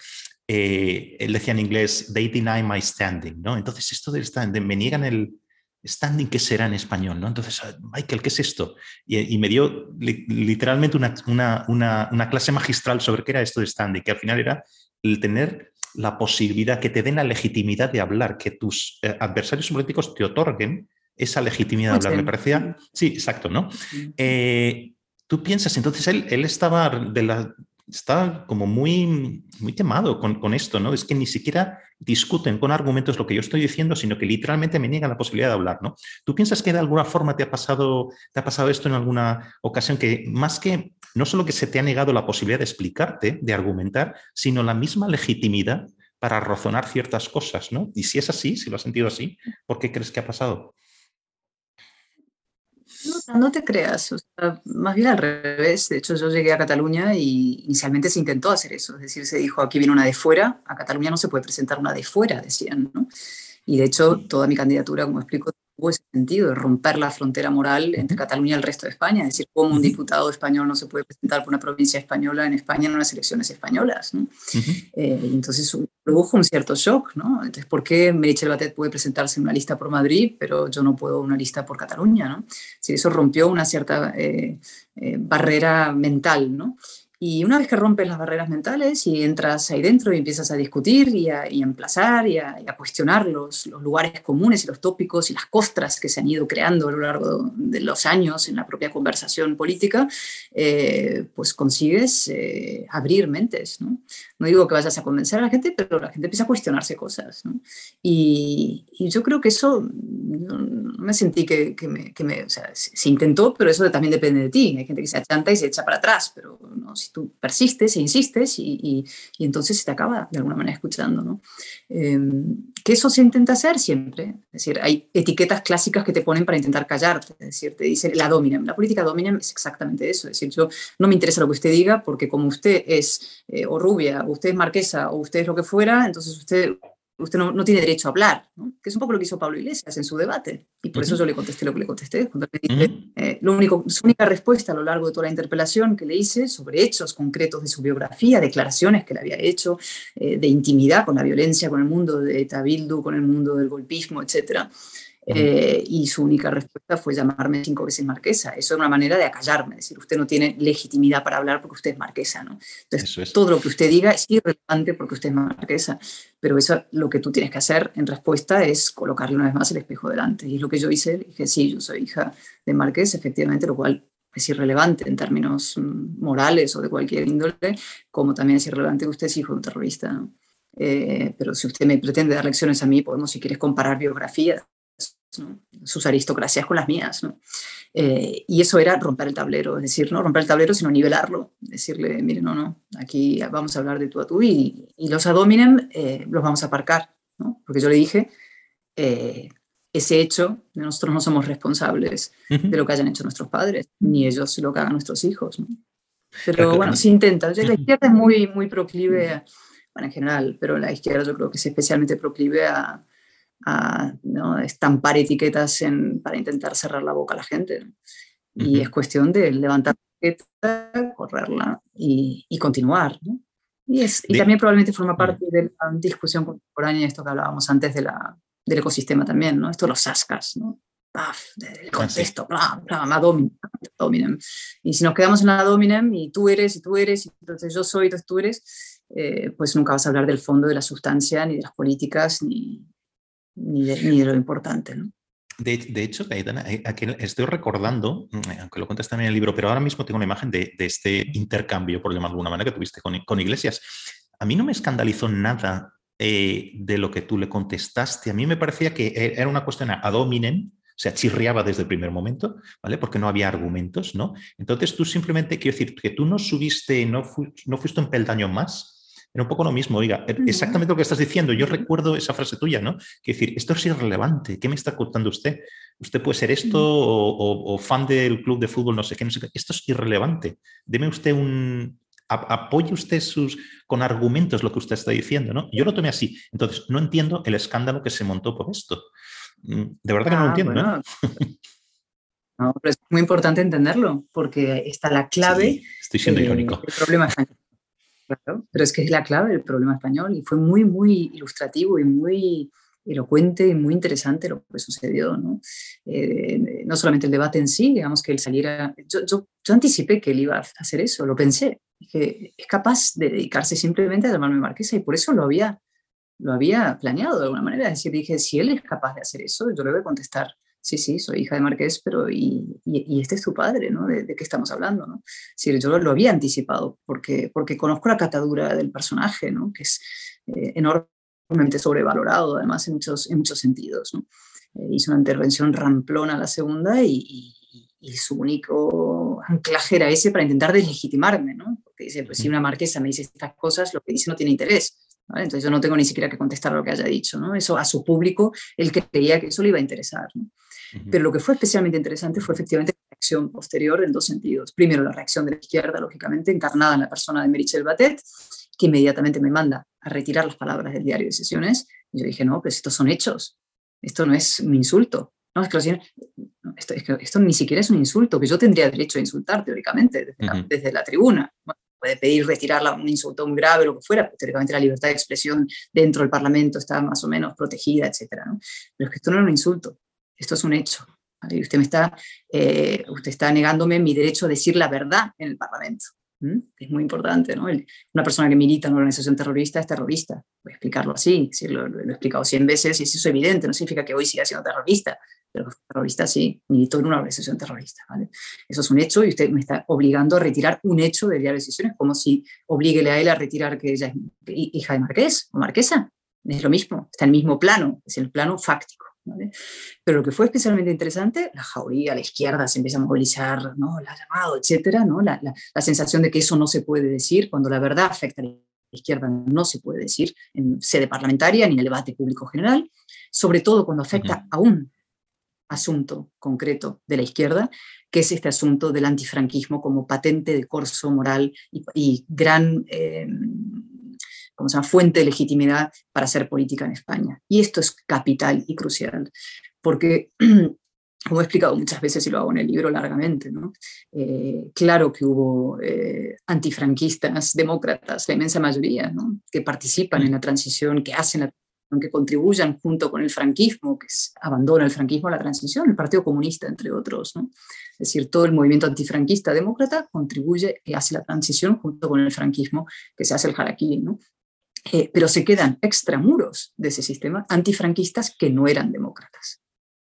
eh, él decía en inglés, they deny my standing, ¿no? Entonces esto del standing, me niegan el standing, ¿qué será en español? ¿no? Entonces, ah, Michael, ¿qué es esto? Y, me dio literalmente una, una, una, una clase magistral sobre qué era esto de standing, que al final era el tener la posibilidad, que te den la legitimidad de hablar, que tus eh, adversarios políticos te otorguen esa legitimidad de hablar. Me parecía, sí, exacto, ¿no? Eh, tú piensas, entonces él, estaba, como muy, muy temado con, con, esto, ¿no? Es que ni siquiera discuten con argumentos lo que yo estoy diciendo, sino que literalmente me niegan la posibilidad de hablar, ¿no? ¿Tú piensas que de alguna forma te ha pasado, te ha pasado esto en alguna ocasión que más que no solo que se te ha negado la posibilidad de explicarte, de argumentar, sino la misma legitimidad para razonar ciertas cosas, ¿no? Y si es así, si lo has sentido así, ¿por qué crees que ha pasado? No, te creas, más bien al revés. De hecho, yo llegué a Cataluña y inicialmente se intentó hacer eso. Es decir, se dijo, aquí viene una de fuera, a Cataluña no se puede presentar una de fuera, decían. ¿no? Y de hecho, toda mi candidatura, como explico, tuvo ese sentido de romper la frontera moral entre Cataluña y el resto de España. Es decir, cómo un diputado español no se puede presentar por una provincia española en España en unas elecciones españolas. ¿no? Eh, entonces produjo un cierto shock. ¿no? Entonces, ¿por qué Meritxell Batet puede presentarse en una lista por Madrid, pero yo no puedo una lista por Cataluña? ¿no? Si eso rompió una cierta eh, eh, barrera mental. ¿no? Y una vez que rompes las barreras mentales y entras ahí dentro y empiezas a discutir y a, y emplazar y a, cuestionar los, los, lugares comunes y los tópicos y las costras que se han ido creando a lo largo de los años en la propia conversación política, eh, pues consigues eh, abrir mentes. ¿no? ¿no? digo que vayas a convencer a la gente, pero la gente empieza a cuestionarse cosas. ¿no? Y, y, yo creo que eso, no, me sentí que, que, me, que me, o sea, se, intentó, pero eso también depende de ti. Hay gente que se achanta y se echa para atrás, pero no, tú persistes e insistes y, entonces se te acaba de alguna manera escuchando. ¿no? Em, que eso se intenta hacer siempre. Es decir, hay etiquetas clásicas que te ponen para intentar callarte. Es decir, te dice la dominem. La política dominem es exactamente eso. Es decir, yo no me interesa lo que usted diga porque como usted es eh, o rubia, o usted es marquesa, o usted es lo que fuera, entonces usted usted no, tiene derecho a hablar, que es un poco lo que hizo Pablo Iglesias en su debate. Y por eso yo le contesté lo que le contesté. Cuando eh, lo único, su única respuesta a lo largo de toda la interpelación que le hice sobre hechos concretos de su biografía, declaraciones que le había hecho, eh, de intimidad con la violencia, con el mundo de Tabildu, con el mundo del golpismo, etcétera, eh, y su única respuesta fue llamarme cinco veces marquesa. Eso es una manera de acallarme, es decir, usted no tiene legitimidad para hablar porque usted es marquesa. ¿no? Entonces, todo lo que usted diga es irrelevante porque usted es marquesa, pero eso lo que tú tienes que hacer en respuesta es colocarle una vez más el espejo delante. Y es lo que yo hice, dije, sí, yo soy hija de marqués, efectivamente, lo cual es irrelevante en términos mm, morales o de cualquier índole, como también es irrelevante que usted es hijo de un terrorista. Eh, pero si usted me pretende dar lecciones a mí, podemos, si quieres, comparar biografías sus aristocracias con las mías. Eh, y eso era romper el tablero, es decir, no romper el tablero, sino nivelarlo, decirle, mire, no, no, aquí vamos a hablar de tú a tú y, los adominem eh, los vamos a aparcar, ¿no? porque yo le dije, eh, ese hecho, nosotros no somos responsables de lo que hayan hecho nuestros padres, ni ellos lo que hagan nuestros hijos. Pero bueno, se intenta. La izquierda es muy, muy proclive, bueno, en general, pero la izquierda yo creo que es especialmente proclive a, a ¿no? estampar etiquetas en, para intentar cerrar la boca a la gente. Y es cuestión de levantar la etiqueta, correrla y, y continuar. ¿no? Y, es, y también probablemente forma parte de la discusión contemporánea, esto que hablábamos antes de la, del ecosistema también, ¿no? Esto los ascas, ¿no? el contexto, bla, bla, dominem, Y si nos quedamos en la dominem y tú eres y tú eres, y entonces yo soy, entonces tú eres, eh, pues nunca vas a hablar del fondo de la sustancia, ni de las políticas, ni, ni de, lo importante. ¿no? De, de, hecho, eh, aquí estoy recordando, mm, aunque lo cuentas también en el libro, pero ahora mismo tengo una imagen de, de este intercambio, por llamarlo de alguna manera, que tuviste con, con Iglesias. A mí no me escandalizó nada eh, de lo que tú le contestaste. A mí me parecía que e, era una cuestión ad hominem, o sea, chirriaba desde el primer momento, ¿vale? Porque no había argumentos, ¿no? Entonces tú simplemente, quiero decir, que tú no subiste, no, no fuiste un peldaño más era un poco lo mismo, oiga, er, exactamente lo que estás diciendo. Yo recuerdo esa frase tuya, ¿no? Que decir, esto es irrelevante, ¿qué me está contando usted? Usted puede ser esto o, fan del club de fútbol, no sé qué, no sé qué. Esto es irrelevante. Deme usted un, apoye usted sus, con argumentos lo que usted está diciendo, ¿no? Yo lo tomé así. Entonces, no entiendo el escándalo que se montó por esto. Mm, de verdad que no lo ah, entiendo. No, pero es muy importante entenderlo, porque está la clave. estoy siendo irónico. El problema español. pero es que es la clave del problema español y fue muy, muy ilustrativo y muy elocuente y muy interesante lo que sucedió. ¿no? Eh, no solamente el debate en sí, digamos que él saliera. Yo, yo, yo, anticipé que él iba a hacer eso, lo pensé. Que es capaz de dedicarse simplemente a llamarme marquesa y por eso lo había, lo había planeado de alguna manera. Es decir, dije, si él es capaz de hacer eso, yo le voy a contestar sí, sí, soy hija de Marqués, pero y, y, este es tu padre, ¿no? ¿De, qué estamos hablando, no? Sí, yo lo, había anticipado porque, porque conozco la catadura del personaje, ¿no? Que es eh, enormemente sobrevalorado, además, en muchos, en muchos sentidos, ¿no? Eh, hizo una intervención ramplona la segunda y, y, su único anclaje era ese para intentar deslegitimarme, ¿no? Porque dice, pues si una marquesa me dice estas cosas, lo que dice no tiene interés. Entonces yo no tengo ni siquiera que contestar lo que haya dicho, ¿no? Eso a su público, él creía que eso le iba a interesar, ¿no? Pero lo que fue especialmente interesante fue efectivamente la reacción posterior en dos sentidos. Primero, la reacción de la izquierda, lógicamente, encarnada en la persona de Merichel Batet, que inmediatamente me manda a retirar las palabras del diario de sesiones. Y yo dije, no, pues estos son hechos, esto no es un insulto. No, es que, esto, es que esto, ni siquiera es un insulto, que yo tendría derecho a insultar teóricamente desde, la, desde la, tribuna. puede pedir retirarla un insulto muy grave, lo que fuera, pero teóricamente la libertad de expresión dentro del Parlamento está más o menos protegida, etc. ¿no? Pero es que esto no era un insulto, esto es un hecho. usted, me está, eh, usted está negándome mi derecho a decir la verdad en el Parlamento. Es muy importante, ¿no? una persona que milita en una organización terrorista es terrorista. Voy a explicarlo así, lo, lo, he explicado cien veces y eso es evidente, no significa que hoy siga siendo terrorista, pero terrorista sí, militó en una organización terrorista, ¿vale? Eso es un hecho y usted me está obligando a retirar un hecho del diario de decisiones, como si obliguele a él a retirar que ella es hija de marqués o marquesa. Es lo mismo, está en el mismo plano, es el plano fáctico. Pero lo que fue especialmente interesante, la jauría, la izquierda se empieza a movilizar, ¿no? la llamado, etcétera, ¿no? La, la, sensación de que eso no se puede decir, cuando la verdad afecta a la izquierda no se puede decir en sede parlamentaria ni en el debate público general, sobre todo cuando afecta a un asunto concreto de la izquierda, que es este asunto del antifranquismo como patente de corso moral y, gran eh, como se llama, fuente de legitimidad para hacer política en España. Y esto es capital y crucial, porque, como he explicado muchas veces y lo hago en el libro largamente, ¿no? Eh, claro que hubo eh, antifranquistas, demócratas, la inmensa mayoría, ¿no? que participan en la transición, que hacen la que contribuyan junto con el franquismo, que abandona el franquismo a la transición, el Partido Comunista, entre otros. ¿no? Es decir, todo el movimiento antifranquista demócrata contribuye y hace la transición junto con el franquismo, que se hace el jaraquí. ¿no? Eh, pero se quedan extramuros de ese sistema antifranquistas que no eran demócratas,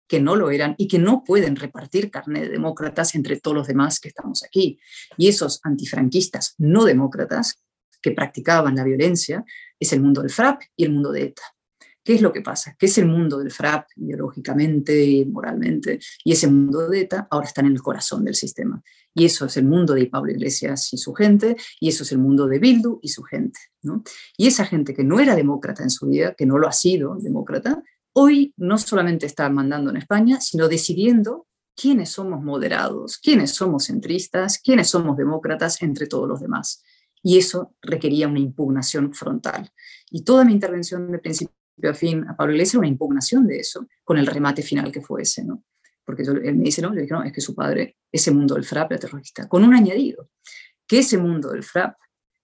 que no lo eran y que no pueden repartir carne de demócratas entre todos los demás que estamos aquí. Y esos antifranquistas no demócratas que practicaban la violencia es el mundo del FRAP y el mundo de ETA. ¿Qué es lo que pasa? Que ese mundo del FRAP, ideológicamente y moralmente, y ese mundo de ETA ahora están en el corazón del sistema. Y eso es el mundo de Pablo Iglesias y su gente, y eso es el mundo de Bildu y su gente. ¿no? Y esa gente que no era demócrata en su vida, que no lo ha sido demócrata, hoy no solamente está mandando en España, sino decidiendo quiénes somos moderados, quiénes somos centristas, quiénes somos demócratas entre todos los demás. Y eso requería una impugnación frontal. Y toda mi intervención de principio a fin a Pablo Iglesias una impugnación de eso, con el remate final que fue ese, ¿no? Porque yo, él me dice, no, yo dije, no, es que su padre, ese mundo del FRAP era terrorista, con un añadido, que ese mundo del FRAP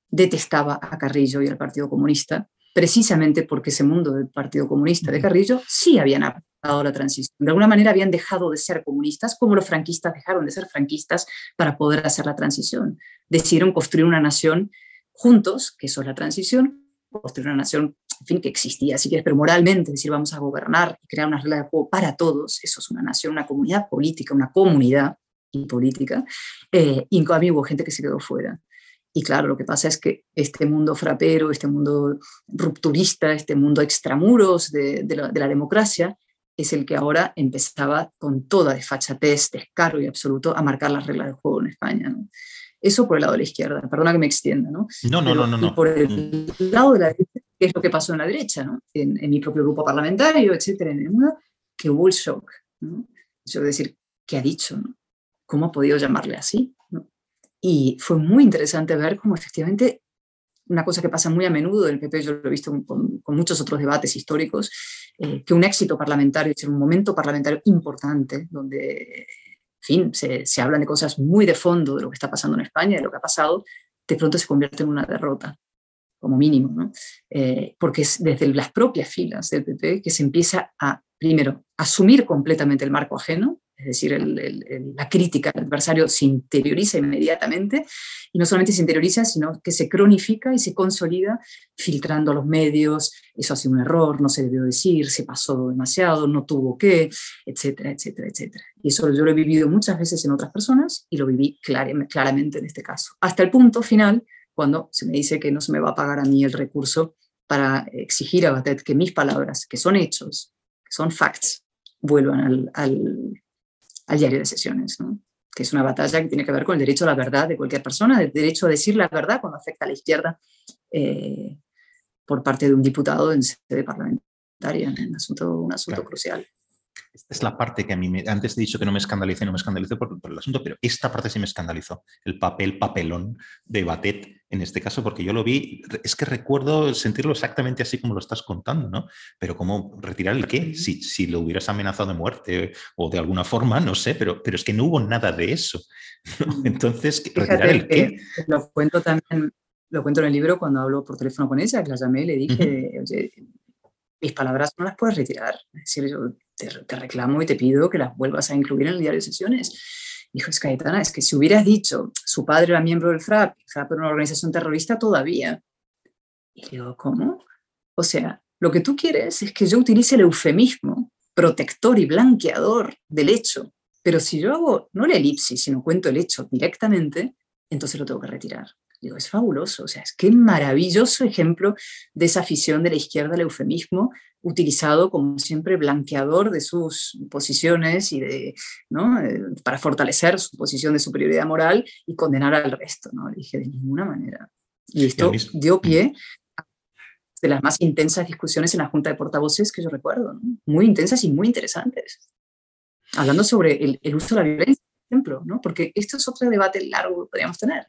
detestaba a Carrillo y al Partido Comunista, precisamente porque ese mundo del Partido Comunista de Carrillo sí habían apoyado la transición. De alguna manera habían dejado de ser comunistas, como los franquistas dejaron de ser franquistas para poder hacer la transición. Decidieron construir una nación juntos, que eso es la transición, construir una nación en fin, que existía, si quieres, pero moralmente, decir, vamos a gobernar y crear una regla de juego para todos, eso es una nación, una comunidad política, una comunidad y política, eh, y en hubo gente que se quedó fuera. Y claro, lo que pasa es que este mundo frapero, este mundo rupturista, este mundo extramuros de, de, la, de la, democracia, es el que ahora empezaba con toda desfachatez, descaro y absoluto a marcar las reglas del juego en España. ¿no? Eso por el lado de la izquierda, perdona que me extienda, ¿no? No, no, no, no, no. por el lado de la derecha, ¿qué es lo que pasó en la derecha, ¿no? En, mi propio grupo parlamentario, etcétera, en el mundo, que hubo el shock, ¿no? Yo decir, ¿qué ha dicho? ¿no? ¿Cómo ha podido llamarle así? Y fue muy interesante ver cómo efectivamente una cosa que pasa muy a menudo en el PP, yo lo he visto con, muchos otros debates históricos, eh, que un éxito parlamentario, es un momento parlamentario importante, donde, fin, se, hablan de cosas muy de fondo de lo que está pasando en España, de lo que ha pasado, de pronto se convierte en una derrota, como mínimo, ¿no? Eh, porque es desde las propias filas del PP que se empieza a, primero, asumir completamente el marco ajeno, es decir, la crítica al adversario se interioriza inmediatamente y no solamente se interioriza, sino que se cronifica y se consolida filtrando los medios, eso ha sido un error, no se debió decir, se pasó demasiado, no tuvo que, etcétera, etcétera, etcétera. Y eso yo lo he vivido muchas veces en otras personas y lo viví claramente en este caso. Hasta el punto final, cuando se me dice que no se me va a pagar a mí el recurso para exigir a Batet que mis palabras, que son hechos, que son facts, vuelvan al al diario de sesiones, ¿no? que es una batalla que tiene que ver con el derecho a la verdad de cualquier persona, el derecho a decir la verdad cuando afecta a la izquierda eh, por parte de un diputado en sede parlamentaria, en un asunto, un asunto crucial. Esta es la parte que a mí, me, antes he dicho que no me escandalicé, no me escandalicé por, el asunto, pero esta parte sí me escandalizó, el papel, papelón de Batet en este caso, porque yo lo vi, es que recuerdo sentirlo exactamente así como lo estás contando, ¿no? Pero ¿cómo retirar el qué? Si, si lo hubieras amenazado de muerte o de alguna forma, no sé, pero, pero es que no hubo nada de eso. Entonces, retirar el qué. Lo cuento también, lo cuento en el libro cuando hablo por teléfono con ella, que la llamé y le dije, oye, mis palabras no las puedes retirar. Es decir, yo te, reclamo y te pido que las vuelvas a incluir en el diario de sesiones. Dijo, es Caetana, es que si hubieras dicho, su padre era miembro del FRAP, FRAP era una organización terrorista todavía. Y digo, ¿cómo? O sea, lo que tú quieres es que yo utilice el eufemismo protector y blanqueador del hecho. Pero si yo hago no la elipsis, sino cuento el hecho directamente, entonces lo tengo que retirar. Digo, es fabuloso, o sea, es que maravilloso ejemplo de esa afición de la izquierda al eufemismo, utilizado como siempre blanqueador de sus posiciones y de, ¿no? Eh, para fortalecer su posición de superioridad moral y condenar al resto. ¿no? Le dije, de ninguna manera. Y esto dio pie a de las más intensas discusiones en la Junta de Portavoces que yo recuerdo, muy intensas y muy interesantes, hablando sobre el, el uso de la violencia ejemplo, ¿no? porque esto es otro debate largo que podríamos tener.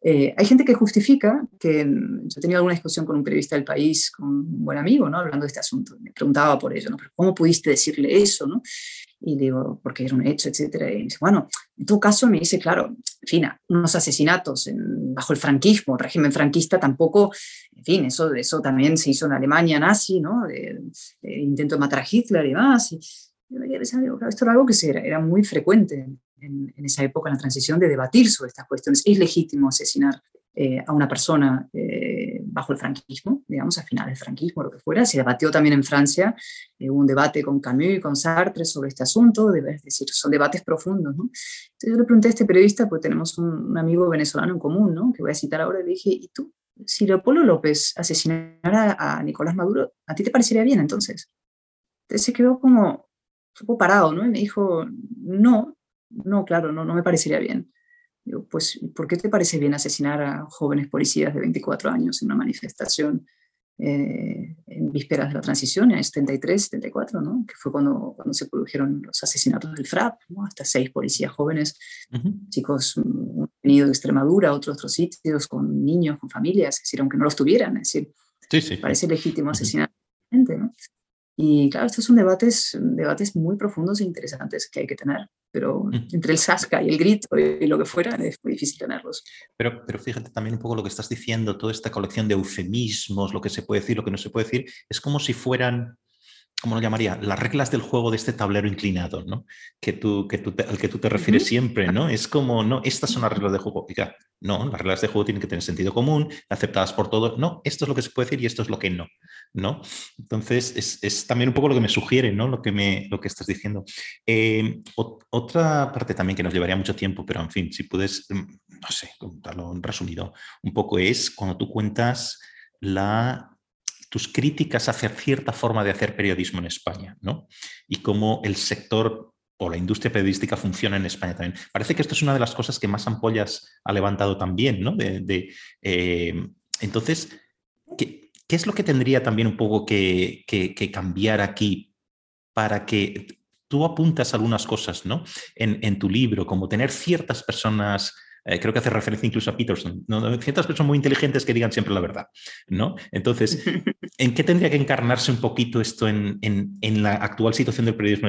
Eh, hay gente que justifica que mm, yo he tenido alguna discusión con un periodista del país, con un buen amigo, ¿no? hablando de este asunto, me preguntaba por ello, ¿no? ¿Pero ¿cómo pudiste decirle eso? ¿no? Y digo, porque era un hecho, etcétera. Y me dice, bueno, en todo caso me dice, claro, en fin, unos asesinatos bajo el franquismo, el régimen franquista tampoco, en fin, eso, eso también se hizo en Alemania nazi, ¿no? El, intento de matar a Hitler y demás. Y, esto era algo que era, era muy frecuente en, esa época, en la transición, de debatir sobre estas cuestiones. Es legítimo asesinar eh, a una persona eh, bajo el franquismo, digamos, a finales del franquismo, lo que fuera. Se debatió también en Francia, eh, hubo un debate con Camus y con Sartre sobre este asunto, es decir, son debates profundos. ¿no? Entonces yo le pregunté a este periodista, pues tenemos un, amigo venezolano en común, ¿no? que voy a citar ahora, le dije, ¿y tú? Si Leopoldo López asesinara a Nicolás Maduro, ¿a ti te parecería bien entonces? Entonces se quedó como un poco parado, ¿no? Y me dijo, no, no, claro, no, no me parecería bien. Digo, pues, ¿por qué te parece bien asesinar a jóvenes policías de 24 años en una manifestación eh, en vísperas de la transición, en 73, 74, ¿no? que fue cuando, cuando se produjeron los asesinatos del FRAP, ¿no? hasta seis policías jóvenes, chicos, un venido de Extremadura, otros otros sitios, con niños, con familias, es decir, aunque no los tuvieran, es decir, sí, parece legítimo asesinar. Y claro, estos son debates, debates muy profundos e interesantes que hay que tener, pero mm. entre el sasca y el grito y lo que fuera es muy difícil tenerlos. Pero, pero fíjate también un poco lo que estás diciendo, toda esta colección de eufemismos, lo que se puede decir, lo que no se puede decir, es como si fueran ¿cómo lo llamaría? Las reglas del juego de este tablero inclinado, ¿no? Que tú, que tú al que tú te refieres siempre, ¿no? Es como, no, estas son las reglas de juego. Oiga, no, las reglas de juego tienen que tener sentido común, aceptadas por todos. No, esto es lo que se puede decir y esto es lo que no, ¿no? Entonces, es, también un poco lo que me sugiere, ¿no? Lo que, me, lo que estás diciendo. Eh, otra parte también que nos llevaría mucho tiempo, pero en fin, si puedes, mm, no sé, contarlo en resumido un poco, es cuando tú cuentas la tus críticas hacia cierta forma de hacer periodismo en España, ¿no? Y cómo el sector o la industria periodística funciona en España también. Parece que esto es una de las cosas que más ampollas ha levantado también, ¿no? De, eh, entonces, ¿qué, es lo que tendría también un poco que, cambiar aquí para que tú apuntas algunas cosas, ¿no? En, tu libro, como tener ciertas personas eh, creo que hace referencia incluso a Peterson, ciertas personas muy inteligentes que digan siempre la verdad, ¿no? Entonces, ¿en qué tendría que encarnarse un poquito esto en, en la actual situación del periodismo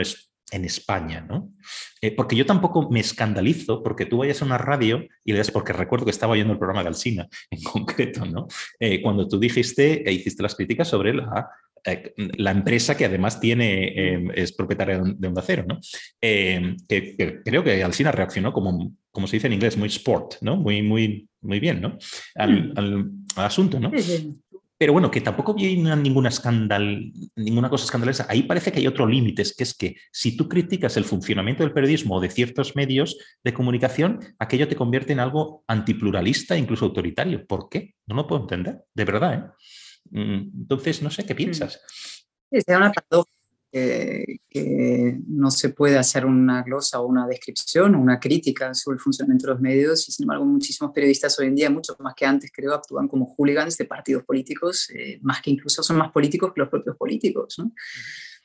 en España, ¿no? Eh, porque yo tampoco me escandalizo porque tú vayas a una radio y leas, porque recuerdo que estaba oyendo el programa de Alsina en concreto, ¿no? Eh, cuando tú dijiste e hiciste las críticas sobre la, la empresa que además tiene, es propietaria de un acero, ¿no? Que, creo que Alsina reaccionó como, como se dice en inglés, muy sport, ¿no? Muy, muy, muy bien, ¿no? Al, mm. asunto, ¿no? Pero bueno, que tampoco viene ninguna escandal, ninguna cosa escandalosa. Ahí parece que hay otro límite, que es que si tú criticas el funcionamiento del periodismo o de ciertos medios de comunicación, aquello te convierte en algo antipluralista, incluso autoritario. ¿Por qué? No lo puedo entender, de verdad. ¿eh? Mm, entonces, no sé qué mm. piensas. Es una paradoja que, no se puede hacer una glosa o una descripción o una crítica sobre el funcionamiento de los medios y sin embargo muchísimos periodistas hoy en día, mucho más que antes creo, actúan como hooligans de partidos políticos, eh, más que incluso son más políticos que los propios políticos. ¿no?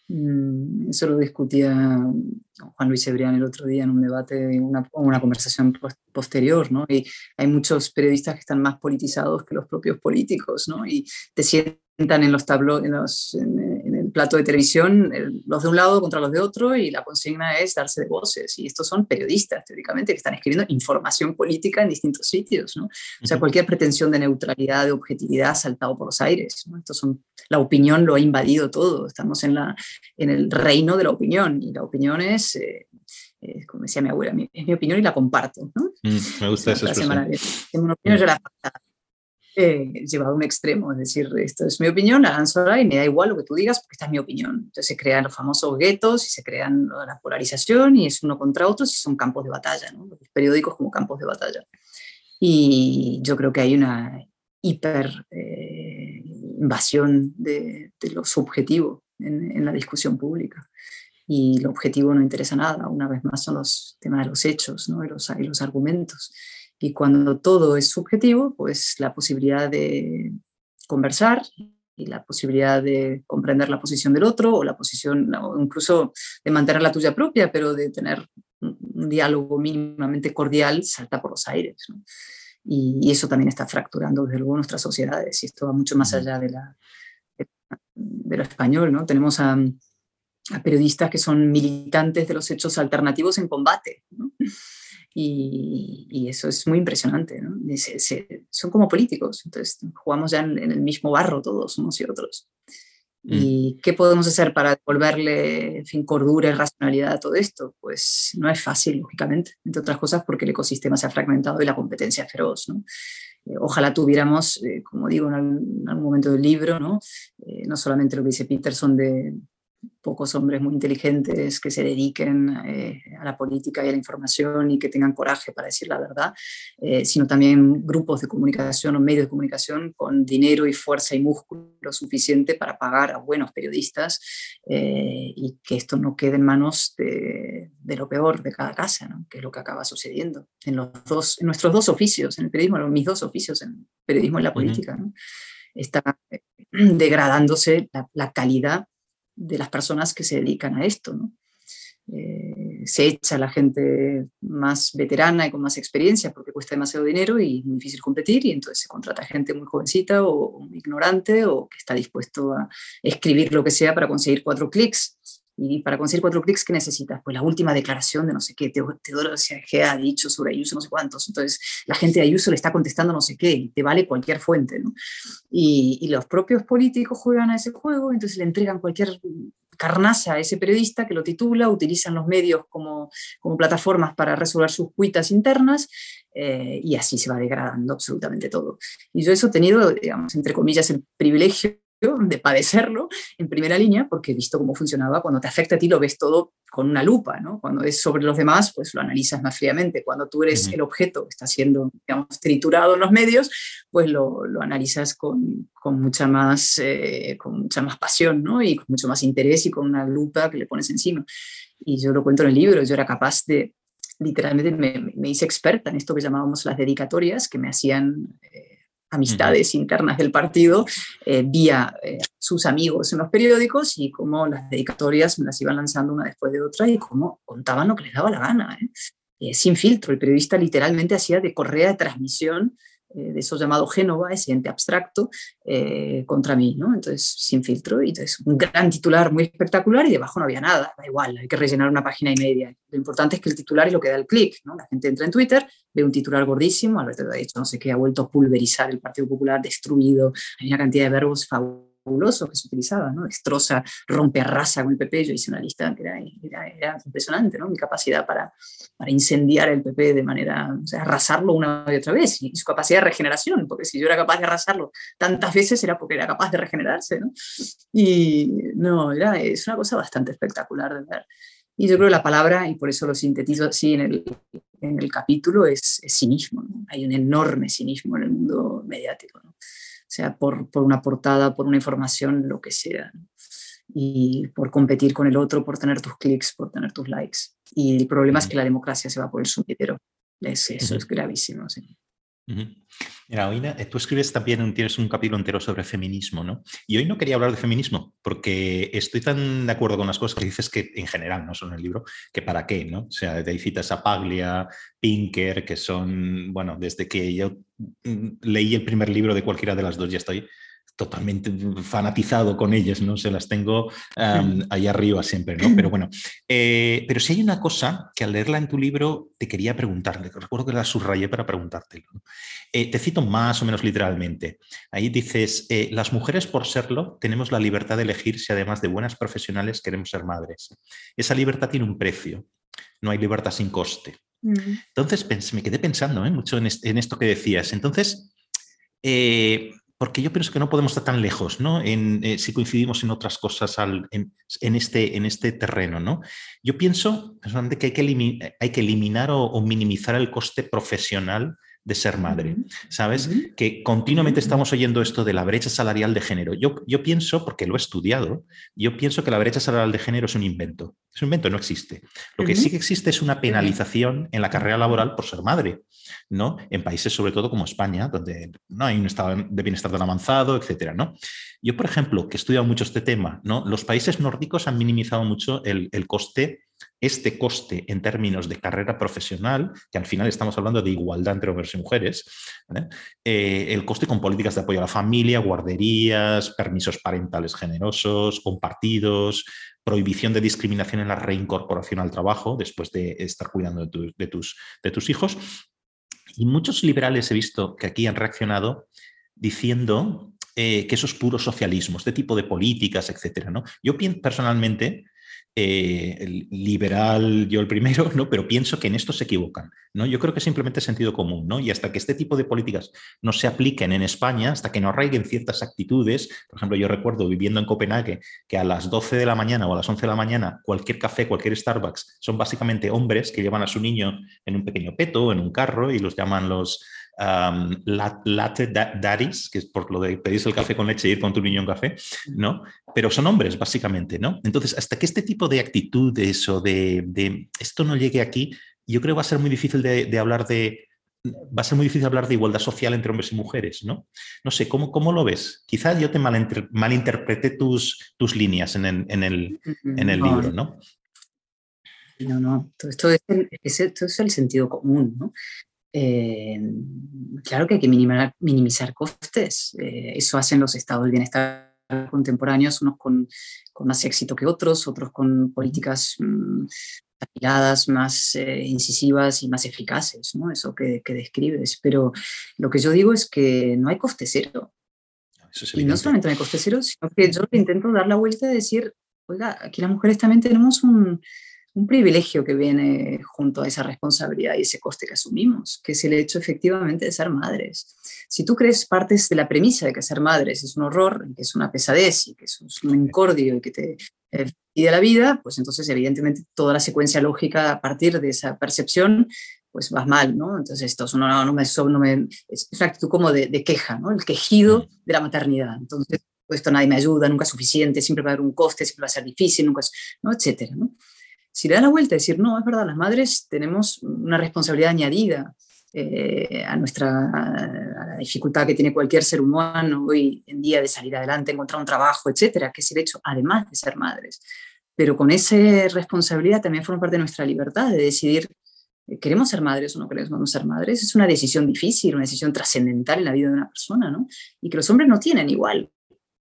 Eso lo discutía Juan Luis Ebrián el otro día en un debate, una, una conversación posterior, ¿no? Y hay muchos periodistas que están más politizados que los propios políticos, ¿no? Y te sientan en los tablos, en, los, plato de televisión, los de un lado contra los de otro, y la consigna es darse de voces. Y estos son periodistas, teóricamente, que están escribiendo información política en distintos sitios. ¿no? O sea, cualquier pretensión de neutralidad, de objetividad, ha saltado por los aires. ¿no? Estos son, la opinión lo ha invadido todo. Estamos en, la, en el reino de la opinión, y la opinión es. Eh, como decía mi abuela, es mi opinión y la comparto. ¿no? Mm, me gusta esa expresión. Tengo una opinión, yo la eh, llevado a un extremo, es decir, esto es mi opinión, la lanzo y me da igual lo que tú digas porque esta es mi opinión. Entonces se crean los famosos guetos y se crean la polarización y es uno contra otro y son campos de batalla, ¿no? los periódicos como campos de batalla. Y yo creo que hay una hiper eh, invasión de, lo subjetivo en, en la discusión pública y lo objetivo no interesa nada. Una vez más son los temas de los hechos ¿no? y, los, y los argumentos. Y cuando todo es subjetivo, pues la posibilidad de conversar y la posibilidad de comprender la posición del otro o la posición, o incluso de mantener la tuya propia, pero de tener un diálogo mínimamente cordial, salta por los aires. Y, eso también está fracturando desde luego nuestras sociedades y esto va mucho más allá de, la, de, lo español. ¿no? Tenemos a, a, periodistas que son militantes de los hechos alternativos en combate. ¿no? Y, eso es muy impresionante. ¿no? son como políticos, entonces jugamos ya en, el mismo barro todos, unos y otros. Mm. ¿Y qué podemos hacer para devolverle fin, cordura y racionalidad a todo esto? Pues no es fácil, lógicamente, entre otras cosas porque el ecosistema se ha fragmentado y la competencia es feroz. ¿no? Eh, ojalá tuviéramos, eh, como digo en algún, momento del libro, ¿no? Eh, no solamente lo que dice Peterson de, pocos hombres muy inteligentes que se dediquen eh, a la política y a la información y que tengan coraje para decir la verdad, eh, sino también grupos de comunicación o medios de comunicación con dinero y fuerza y músculo suficiente para pagar a buenos periodistas eh, y que esto no quede en manos de, lo peor de cada casa, que es lo que acaba sucediendo en, los dos, en nuestros dos oficios, en el periodismo, en mis dos oficios, en el periodismo y la política. Está degradándose la, la calidad de las personas que se dedican a esto. Eh, se echa a la gente más veterana y con más experiencia porque cuesta demasiado dinero y es muy difícil competir y entonces se contrata gente muy jovencita o, ignorante o que está dispuesto a escribir lo que sea para conseguir cuatro clics. Y para conseguir cuatro clics, ¿qué necesitas? Pues la última declaración de no sé qué, Teodoro que ha dicho sobre Ayuso, no sé cuántos. Entonces, la gente de Ayuso le está contestando no sé qué, y te vale cualquier fuente. ¿no? Y, y, los propios políticos juegan a ese juego, entonces le entregan cualquier carnaza a ese periodista que lo titula, utilizan los medios como, como plataformas para resolver sus cuitas internas eh, y así se va degradando absolutamente todo. Y yo eso he tenido, digamos, entre comillas, el privilegio de padecerlo en primera línea, porque he visto cómo funcionaba. Cuando te afecta a ti lo ves todo con una lupa, ¿no? Cuando es sobre los demás, pues lo analizas más fríamente. Cuando tú eres el objeto que está siendo, digamos, triturado en los medios, pues lo, lo analizas con, con, mucha más, eh, con mucha más pasión, ¿no? Y con mucho más interés y con una lupa que le pones encima. Y yo lo cuento en el libro, yo era capaz de, literalmente me, me hice experta en esto que llamábamos las dedicatorias, que me hacían... Eh, amistades internas del partido eh, vía eh, sus amigos en los periódicos y cómo las dedicatorias me las iban lanzando una después de otra y cómo contaban lo que les daba la gana, sin filtro. El periodista literalmente hacía de correa de transmisión eh, de eso llamado Génova, ese ente abstracto, eh, contra mí, ¿no? Entonces, sin filtro, y entonces un gran titular muy espectacular y debajo no había nada, da igual, hay que rellenar una página y media. Lo importante es que el titular es lo que da el clic, ¿no? La gente entra en Twitter, ve un titular gordísimo, Alberto ha dicho, no sé qué, ha vuelto a pulverizar el Partido Popular, destruido, hay una cantidad de verbos favoritos fabuloso que se utilizaba, ¿no? Destroza, rompe arrasa con el PP. Yo hice una lista que era, era, impresionante, ¿no? Mi capacidad para, para, incendiar el PP de manera, o sea, arrasarlo una y otra vez, y su capacidad de regeneración, porque si yo era capaz de arrasarlo tantas veces era porque era capaz de regenerarse, ¿no? Y no, era, es una cosa bastante espectacular de ver. Y yo creo que la palabra, y por eso lo sintetizo así en el, en el capítulo, es, es cinismo. ¿no? Hay un enorme cinismo en el mundo mediático. ¿no? Sea por, por una portada, por una información, lo que sea. Y por competir con el otro, por tener tus clics, por tener tus likes. Y el problema es que la democracia se va por el sumidero. Es, eso es gravísimo. Sí. Mira, hoy eh, tú escribes también, tienes un capítulo entero sobre feminismo, ¿no? Y hoy no quería hablar de feminismo, porque estoy tan de acuerdo con las cosas que dices que en general, no solo en el libro, que para qué, ¿no? O sea, de ahí citas a Paglia, Pinker, que son, bueno, desde que yo mm, leí el primer libro de cualquiera de las dos ya estoy totalmente fanatizado con ellas, ¿no? Se las tengo ahí arriba siempre, ¿no? Pero bueno, eh, pero si hay una cosa que al leerla en tu libro te quería preguntarle, recuerdo que la subrayé para preguntártelo. Eh, te cito más o menos literalmente. Ahí dices, eh, las mujeres por serlo tenemos la libertad de elegir si además de buenas profesionales queremos ser madres. Esa libertad tiene un precio, no hay libertad sin coste. Entonces me quedé pensando mucho en, esto que decías. Entonces, porque yo pienso que no podemos estar tan lejos, ¿no? En, eh, si coincidimos en otras cosas en, este, en este terreno, ¿no? Yo pienso personalmente que, hay que eliminar o, minimizar el coste profesional de ser madre, ¿sabes? Que continuamente estamos oyendo esto de la brecha salarial de género. Yo, yo pienso, porque lo he estudiado, yo pienso que la brecha salarial de género es un invento. Es un invento, no existe. Lo que sí que existe es una penalización en la carrera laboral por ser madre, ¿no? En países sobre todo como España, donde no hay un estado de bienestar tan avanzado, etcétera, ¿no? Yo, por ejemplo, que he estudiado mucho este tema, ¿no? Los países nórdicos han minimizado mucho el, el coste este coste en términos de carrera profesional, que al final estamos hablando de igualdad entre hombres y mujeres, eh, el coste con políticas de apoyo a la familia, guarderías, permisos parentales generosos, compartidos, prohibición de discriminación en la reincorporación al trabajo después de estar cuidando de, tus, de tus hijos. Y muchos liberales he visto que aquí han reaccionado diciendo eh, que eso es puro socialismo, este tipo de políticas, etcétera. ¿no? Yo personalmente eh, liberal, yo el primero, ¿no? pero pienso que en esto se equivocan. ¿no? Yo creo que simplemente sentido común. ¿no? Y hasta que este tipo de políticas no se apliquen en España, hasta que no arraiguen ciertas actitudes, por ejemplo, yo recuerdo viviendo en Copenhague que a las 12 de la mañana o a las 11 de la mañana cualquier café, cualquier Starbucks son básicamente hombres que llevan a su niño en un pequeño peto, en un carro y los llaman los latte daddies, que es por lo de pedirse el café con leche y ir con tu niño en café, ¿no? Pero son hombres, básicamente, ¿no? Entonces, hasta que este tipo de actitudes o de, esto no llegue aquí, yo creo que va a ser muy difícil de, hablar de, va a ser muy difícil hablar de igualdad social entre hombres y mujeres, ¿no? No sé, ¿cómo, cómo lo ves? Quizás yo te malinterpreté tus, tus líneas en el, en el, en el libro, ¿no? No, no, esto es, esto es el sentido común, ¿no? Eh, claro que hay que minimizar, minimizar costes. Eh, eso hacen los estados del bienestar contemporáneos, unos con, con más éxito que otros, otros con políticas mmm, más eh, incisivas y más eficaces, ¿no? Eso que, que, describes. Pero lo que yo digo es que no hay coste cero. y no solamente no hay coste cero, sino que yo intento dar la vuelta y decir, oiga, aquí las mujeres también tenemos un, un privilegio que viene junto a esa responsabilidad y ese coste que asumimos, que es el hecho efectivamente de ser madres. Si tú crees partes de la premisa de que ser madres es un horror, que es una pesadez y que es un incordio y que te eh, pide la vida, pues entonces evidentemente toda la secuencia lógica a partir de esa percepción pues vas mal, ¿no? Entonces esto no, no, no me, no me, es una actitud como de, queja, ¿no? El quejido de la maternidad. Entonces, pues esto nadie me ayuda, nunca es suficiente, siempre va a haber un coste, siempre va a ser difícil, nunca es, ¿no? Etcétera, ¿no? Si le da la vuelta y decir, no, es verdad, las madres tenemos una responsabilidad añadida eh, a nuestra a la dificultad que tiene cualquier ser humano hoy en día de salir adelante, encontrar un trabajo, etcétera, que es el hecho, además de ser madres. Pero con esa responsabilidad también forma parte de nuestra libertad de decidir ¿Queremos ser madres o no queremos ser madres? Es una decisión difícil, una decisión trascendental en la vida de una persona, ¿no? Y que los hombres no tienen igual.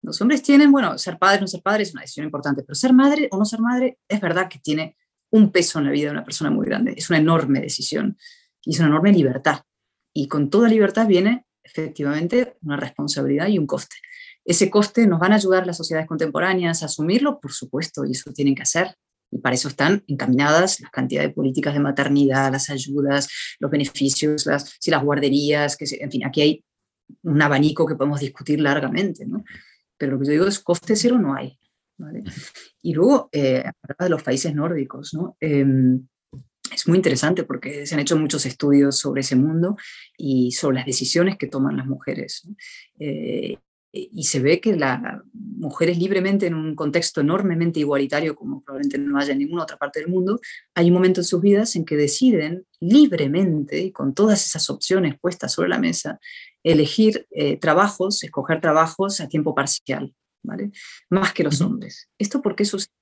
Los hombres tienen, bueno, ser padres o no ser padres es una decisión importante, pero ser madre o no ser madre es verdad que tiene un peso en la vida de una persona muy grande. Es una enorme decisión y es una enorme libertad. Y con toda libertad viene efectivamente una responsabilidad y un coste. Ese coste nos van a ayudar las sociedades contemporáneas a asumirlo, por supuesto, y eso tienen que hacer. Y para eso están encaminadas las cantidades de políticas de maternidad, las ayudas, los beneficios, las, si las guarderías, que en fin, aquí hay un abanico que podemos discutir largamente, ¿no? Pero lo que yo digo es coste cero no hay. Y luego, eh, de los países nórdicos. Em, es muy interesante porque se han hecho muchos estudios sobre ese mundo y sobre las decisiones que toman las mujeres. Eh, y se ve que las mujeres libremente en un contexto enormemente igualitario, como probablemente no haya en ninguna otra parte del mundo, hay un momento en sus vidas en que deciden libremente, y con todas esas opciones puestas sobre la mesa, elegir eh, trabajos, escoger trabajos a tiempo parcial, ¿vale? Más que los hombres. ¿Esto por qué sucede?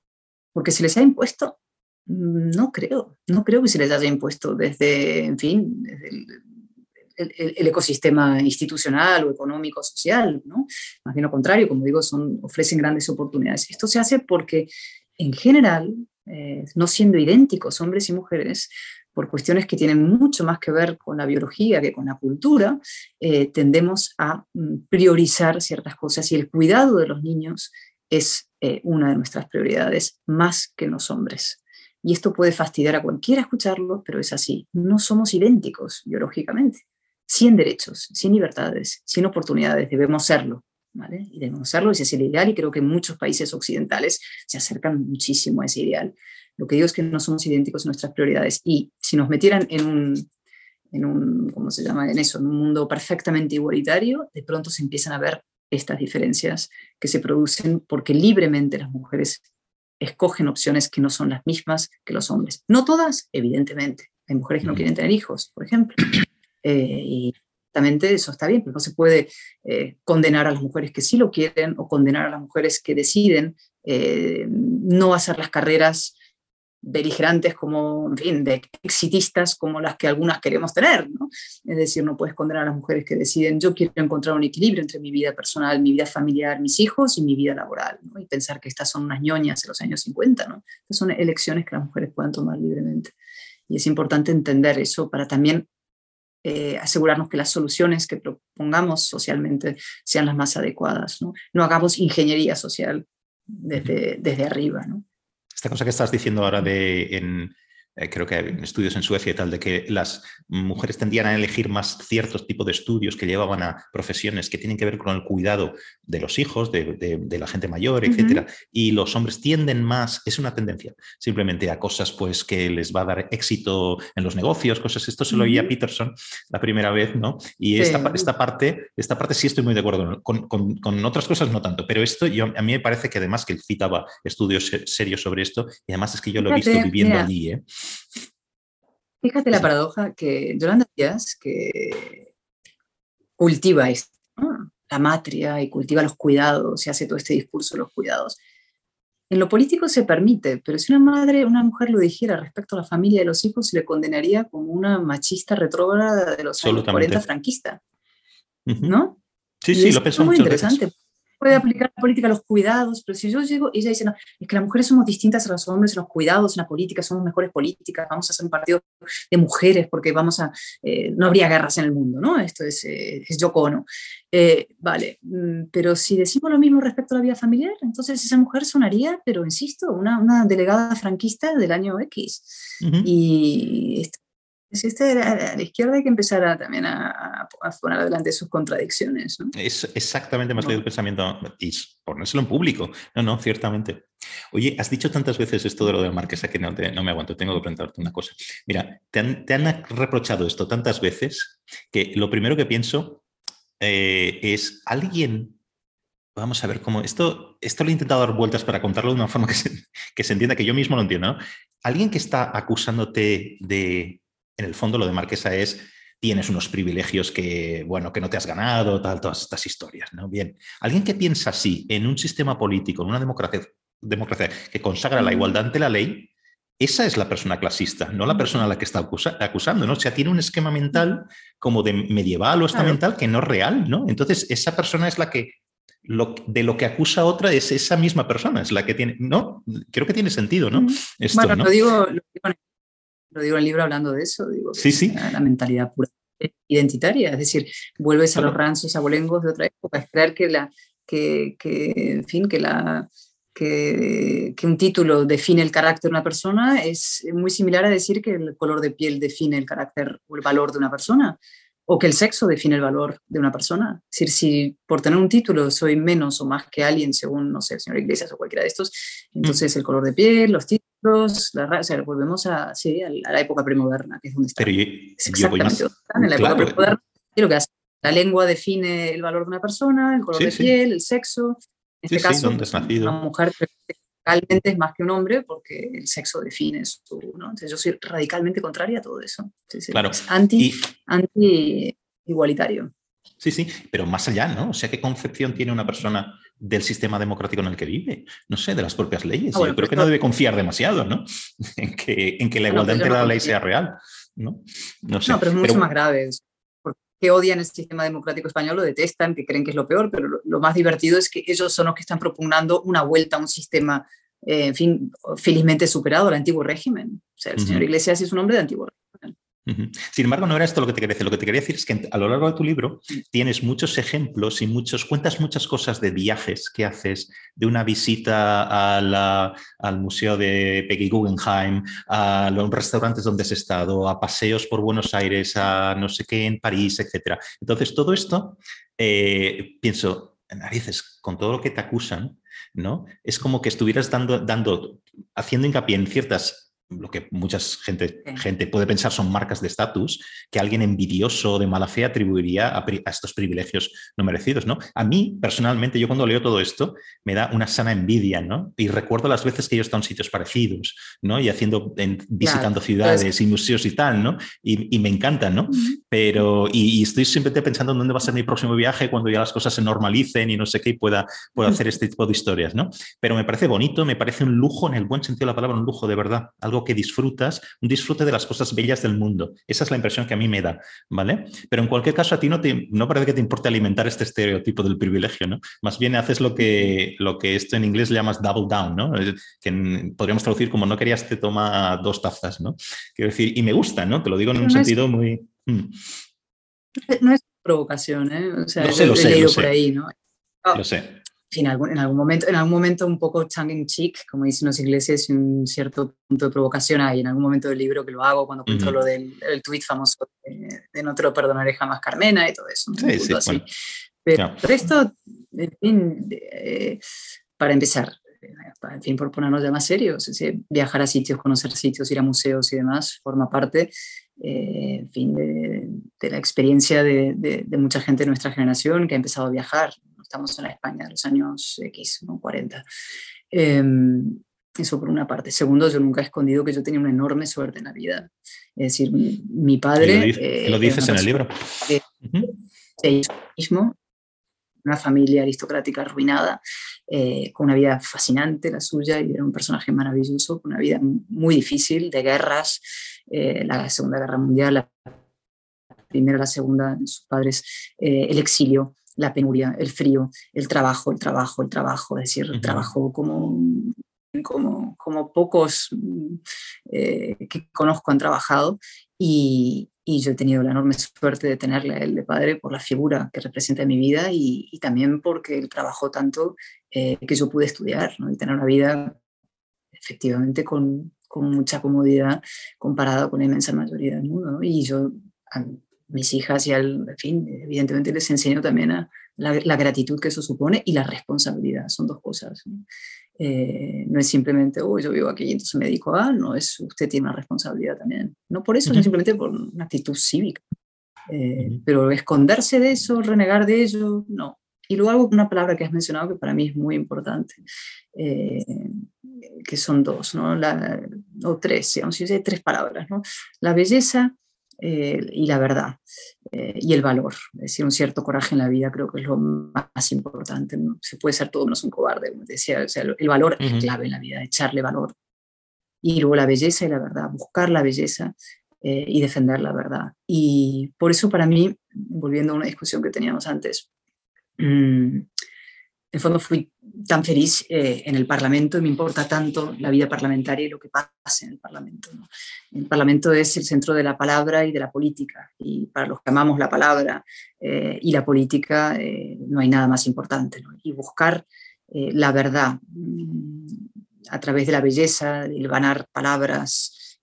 Porque se les ha impuesto mm, no creo, no creo que se les haya impuesto desde, en fin, desde el, el, ecosistema institucional o económico, social, ¿no? Más bien lo contrario, como digo, son, ofrecen grandes oportunidades. Esto se hace porque, en general, eh, no siendo idénticos hombres y mujeres, por cuestiones que tienen mucho más que ver con la biología que con la cultura, eh, tendemos a mm, priorizar ciertas cosas y el cuidado de los niños es eh, una de nuestras prioridades más que los hombres. Y esto puede fastidiar a cualquiera escucharlo, pero es así. No somos idénticos biológicamente sin derechos, sin libertades, sin oportunidades, debemos serlo. ¿Vale? Y serlo, ese es el ideal y creo que muchos países occidentales se acercan muchísimo a ese ideal. Lo que digo es que no somos idénticos en nuestras prioridades y si nos metieran en un, en un, ¿cómo se llama? En eso, en un mundo perfectamente igualitario, de pronto se empiezan a ver estas diferencias que se producen porque libremente las mujeres escogen opciones que no son las mismas que los hombres. No todas, evidentemente. Hay mujeres que no quieren tener hijos, por ejemplo. Eh, y justamente eso está bien, pero no se puede eh, condenar a las mujeres que sí lo quieren o condenar a las mujeres que deciden eh, no hacer las carreras beligerantes como, en fin, de exitistas como las que algunas queremos tener, ¿no? Es decir, no puedes condenar a las mujeres que deciden, yo quiero encontrar un equilibrio entre mi vida personal, mi vida familiar, mis hijos y mi vida laboral, ¿no? Y pensar que estas son unas ñoñas de los años 50, ¿no? Estas son elecciones que las mujeres puedan tomar libremente. Y es importante entender eso para también eh, asegurarnos que las soluciones que propongamos socialmente sean las más adecuadas. No, no hagamos ingeniería social desde, desde arriba. ¿no? Esta cosa que estás diciendo ahora de en, eh, creo que hay estudios en Suecia y tal, de que las mujeres tendían a elegir más ciertos tipos de estudios que llevaban a profesiones que tienen que ver con el cuidado de los hijos, de, la gente mayor, etcétera. Y los hombres tienden más, es una tendencia, simplemente a cosas pues que les va a dar éxito en los negocios, cosas. Esto se lo oía Peterson la primera vez, ¿no? Y esta, esta, parte, esta parte sí estoy muy de acuerdo. Con, con, otras cosas no tanto, pero esto yo, a mí me parece que además que él citaba estudios serios sobre esto, y además es que yo lo he visto viviendo allí, ¿eh? Fíjate la paradoja que Yolanda Díaz, que cultiva esto, la matria y cultiva los cuidados y hace todo este discurso de los cuidados. En lo político se permite, pero si una madre, una mujer lo dijera respecto a la familia y los hijos, se le condenaría como una machista retrógrada de los años 40 franquista. ¿No? Sí, sí, lo pensó muy interesante puede aplicar la política a los cuidados, pero si yo llego, ella dice, no, es que las mujeres somos distintas a los hombres en los cuidados, en la política, somos mejores políticas, vamos a hacer un partido de mujeres porque vamos a, eh, no habría guerras en el mundo, ¿no? Esto es, eh, es Yoko eh, vale, mm, pero si decimos lo mismo respecto a la vida familiar, entonces esa mujer sonaría, pero insisto, una, una delegada franquista del año X. Y este, a la izquierda hay que empezar a, también a, poner adelante sus contradicciones. Es exactamente más no. el pensamiento y ponérselo en público. No, no, ciertamente. Oye, has dicho tantas veces esto de lo del marquesa que no, no me aguanto, tengo que preguntarte una cosa. Mira, te han, reprochado esto tantas veces que lo primero que pienso eh, es, ¿alguien vamos a ver cómo. Esto, esto lo he intentado dar vueltas para contarlo de una forma que se, que se entienda, que yo mismo lo entiendo. Alguien que está acusándote de. En el fondo, lo de Marquesa es. Tienes unos privilegios que, bueno, que no te has ganado, tal, todas estas historias, ¿no? Bien. Alguien que piensa así en un sistema político, en una democracia, democracia que consagra la igualdad ante la ley, esa es la persona clasista, no la persona a la que está acusando, ¿no? O sea, tiene un esquema mental como de medieval o estamental que no es real, ¿no? Entonces, esa persona es la que de lo que acusa a otra es esa misma persona, es la que tiene, ¿no? Creo que tiene sentido, ¿no? bueno, Lo, digo, lo, digo, en el libro hablando de eso, digo, sí, sí. La, mentalidad pura identitaria, es decir, vuelves a los ranzos abolengos de otra época, es creer que la, que, que, en fin, que la, que, que, un título define el carácter de una persona es muy similar a decir que el color de piel define el carácter o el valor de una persona o que el sexo define el valor de una persona. Es decir, si por tener un título soy menos o más que alguien, según, no sé, el señor Iglesias o cualquiera de estos, entonces el color de piel, los títulos, la raza, volvemos a, sí, a, la época premoderna, que es donde está. Pero yo, exactamente en la época premoderna. Y lo que hace, la lengua define el valor de una persona, el color de piel, el sexo. En este caso, una mujer radicalmente es más que un hombre porque el sexo define su, ¿no? Entonces yo soy radicalmente contraria a todo eso. claro. anti, anti igualitario. Sí, sí, pero más allá, ¿no? O sea, ¿qué concepción tiene una persona del sistema democrático en el que vive? No sé, de las propias leyes. Ah, yo creo que no debe confiar demasiado, ¿no? En que, en que la igualdad entre la ley sea real, ¿no? No, sé. no pero es mucho más grave que odian el sistema democrático español, lo detestan, que creen que es lo peor, pero lo, más divertido es que ellos son los que están propugnando una vuelta a un sistema, eh, en fin, felizmente superado al antiguo régimen. O sea, el señor Iglesias es un hombre de antiguo régimen. Sin embargo, no era esto lo que te quería decir. Lo que te quería decir es que a lo largo de tu libro tienes muchos ejemplos y muchos, cuentas muchas cosas de viajes que haces, de una visita al Museo de Peggy Guggenheim, a los restaurantes donde has estado, a paseos por Buenos Aires, a no sé qué en París, etc. Entonces, todo esto, eh, pienso, narices, con todo lo que te acusan, ¿no? Es como que estuvieras dando, dando haciendo hincapié en ciertas lo que mucha gente, gente puede pensar son marcas de estatus que alguien envidioso de mala fe atribuiría a, estos privilegios no merecidos, ¿no? A mí, personalmente, yo cuando leo todo esto, me da una sana envidia, ¿no? Y recuerdo las veces que yo he estado en sitios parecidos, ¿no? Y haciendo, visitando ciudades y museos y tal, ¿no? Y, me encantan, ¿no? Pero, y, estoy siempre pensando en dónde va a ser mi próximo viaje cuando ya las cosas se normalicen y no sé qué, y pueda, pueda hacer este tipo de historias, ¿no? Pero me parece bonito, me parece un lujo, en el buen sentido de la palabra, un lujo de verdad, algo que disfrutas, un disfrute de las cosas bellas del mundo. Esa es la impresión que a mí me da, ¿vale? Pero en cualquier caso, a ti no, te, no parece que te importe alimentar este estereotipo del privilegio, ¿no? Más bien haces lo que, lo que esto en inglés le llamas double down, ¿no? Que podríamos traducir como no querías te toma dos tazas, ¿no? Quiero decir, y me gusta, ¿no? Te lo digo en un sentido muy... Mm. No es provocación, ¿eh? O sea, lo sé, lo sé, por ahí, ¿no? lo sé en algún, en algún, momento, en algún momento un poco tongue in cheek, como dicen los ingleses, y un cierto punto de provocación hay. En algún momento del libro que lo hago cuando cuento lo del el tweet famoso de, no te lo perdonaré jamás Carmena y todo eso. Sí, sí, así. Pero esto, en fin, eh, para empezar, en fin, por ponernos ya más serios, viajar a sitios, conocer sitios, ir a museos y demás, forma parte, eh, en fin, de, de la experiencia de, de, de, mucha gente de nuestra generación que ha empezado a viajar estamos en la España de los años X, ¿no? 40. Em, eso por una parte. Segundo, yo nunca he escondido que yo tenía una enorme suerte en la vida. Es decir, mi, padre... lo, dices en el libro. mismo, una familia aristocrática arruinada, eh, con una vida fascinante la suya, y era un personaje maravilloso, con una vida muy difícil, de guerras, eh, la Segunda Guerra Mundial, la primera, la segunda, sus padres, eh, el exilio, la penuria, el frío, el trabajo, el trabajo, el trabajo, es decir, el trabajo como, como, como pocos eh, que conozco han trabajado y, y, yo he tenido la enorme suerte de tenerle a él de padre por la figura que representa en mi vida y, y también porque él trabajó tanto eh, que yo pude estudiar ¿no? y tener una vida efectivamente con, con mucha comodidad comparada con la inmensa mayoría del mundo. ¿no? Y yo mis hijas y al en fin, evidentemente les enseño también a la, gratitud que eso supone y la responsabilidad, son dos cosas. ¿no? Eh, no es simplemente, oh, yo vivo aquí y entonces me dedico a, no, es usted tiene una responsabilidad también. No por eso, uh simplemente por una actitud cívica. Eh, pero esconderse de eso, renegar de ello, no. Y luego algo, una palabra que has mencionado que para mí es muy importante, eh, que son dos, ¿no? o tres, digamos, tres palabras, ¿no? La belleza eh, y la verdad eh, y el valor, es decir, un cierto coraje en la vida creo que es lo más importante. ¿no? Se puede ser todo menos un cobarde, como decía, o sea, el valor es clave en la vida, echarle valor. Y luego la belleza y la verdad, buscar la belleza eh, y defender la verdad. Y por eso para mí, volviendo a una discusión que teníamos antes, mm, el fondo fui tan feliz eh, en el Parlamento y me importa tanto la vida parlamentaria y lo que pasa en el Parlamento. El Parlamento es el centro de la palabra y de la política y para los que amamos la palabra eh, y la política eh, no hay nada más importante. Y buscar la verdad mm, a través de la belleza, el ganar palabras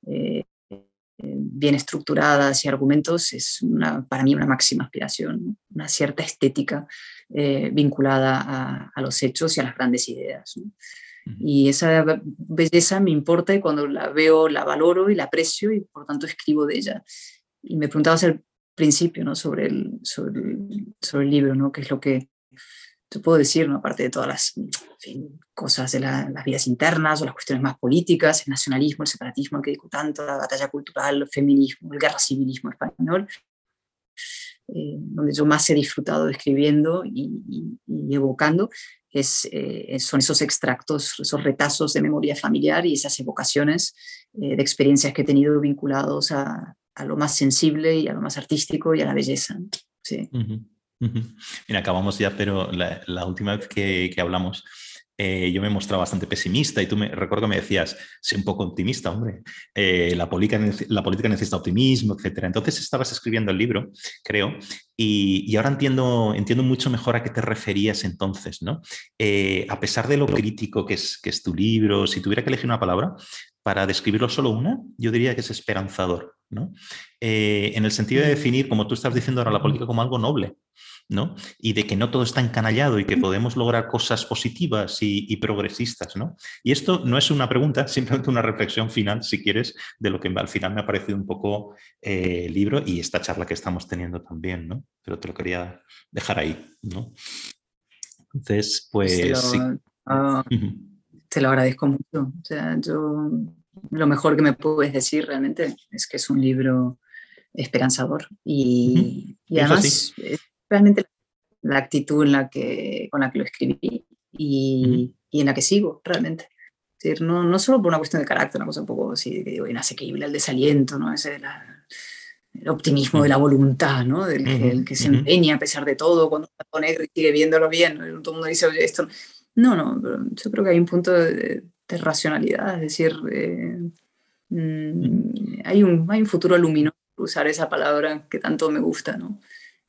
bien estructuradas y argumentos es una, para mí una máxima aspiración, una cierta estética eh, vinculada a, los hechos y a las grandes ideas. Y esa belleza me importa y cuando la veo la valoro y la aprecio y por tanto escribo de ella. Y me preguntabas al principio ¿no? sobre, el, sobre, el, libro, ¿no? qué es lo que te puedo decir, ¿no? aparte de todas las cosas de las vidas internas o las cuestiones más políticas, el nacionalismo, el separatismo, que digo tanto, la batalla cultural, el feminismo, el guerra civilismo español. Eh, donde yo más he disfrutado escribiendo y, evocando, es, eh, son esos extractos, esos retazos de memoria familiar y esas evocaciones eh, de experiencias que he tenido vinculados a, a, lo más sensible y a lo más artístico y a la belleza. Sí. Mira, acabamos ya, pero la, la última vez que, que hablamos, eh, yo me mostraba bastante pesimista y tú me recuerdo que me decías, sé un poco optimista, hombre, eh, la, política, la política necesita optimismo, etc. Entonces estabas escribiendo el libro, creo, y, ahora entiendo, entiendo mucho mejor a qué te referías entonces, ¿no? Eh, a pesar de lo crítico que es, que es tu libro, si tuviera que elegir una palabra, para describirlo solo una, yo diría que es esperanzador, ¿no? en el sentido de definir, como tú estás diciendo ahora, la política como algo noble, ¿no? Y de que no todo está encanallado y que podemos lograr cosas positivas y, progresistas, ¿no? Y esto no es una pregunta, simplemente una reflexión final, si quieres, de lo que al final me ha parecido un poco eh, el libro y esta charla que estamos teniendo también, ¿no? Pero te lo quería dejar ahí, ¿no? Entonces, pues... Ah, te lo agradezco mucho. O sea, yo lo mejor que me puedes decir realmente es que es un libro esperanzador y, además realmente la actitud en la que, con la que lo escribí y, y en la que sigo realmente. Es decir, no, no, solo por una cuestión de carácter, una cosa un poco así, digo, inasequible, el desaliento, ¿no? Ese el optimismo de la voluntad, ¿no? Del que, el que se empeña a pesar de todo, cuando está con negro y sigue viéndolo bien, todo el mundo dice, oye, esto... No, no, yo creo que hay un punto de, racionalidad, es decir, eh, mm, hay, un, hay un futuro luminoso, usar esa palabra que tanto me gusta, ¿no?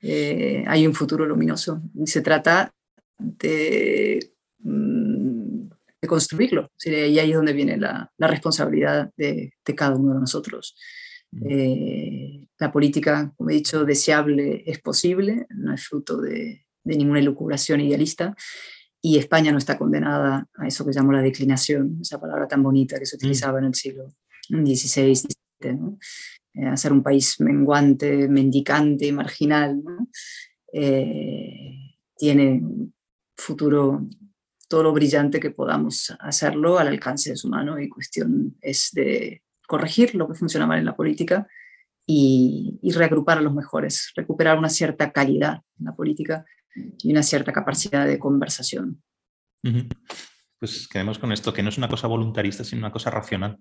Eh, hay un futuro luminoso. Y se trata de, mm, de construirlo. Y ahí es donde viene la, la responsabilidad de, de, cada uno de nosotros. Mm. Eh, la política, como he dicho, deseable es posible, no es fruto de, de ninguna elucubración idealista. Y España no está condenada a eso que llamo la declinación, esa palabra tan bonita que se mm. utilizaba en el siglo XVI, XVII. ¿no? Eh, a ser un país menguante, mendicante, marginal, eh, tiene futuro todo lo brillante que podamos hacerlo al alcance de su mano y cuestión es de corregir lo que funciona mal en la política y, reagrupar a los mejores, recuperar una cierta calidad en la política y una cierta capacidad de conversación. Pues quedemos con esto, que no es una cosa voluntarista, sino una cosa racional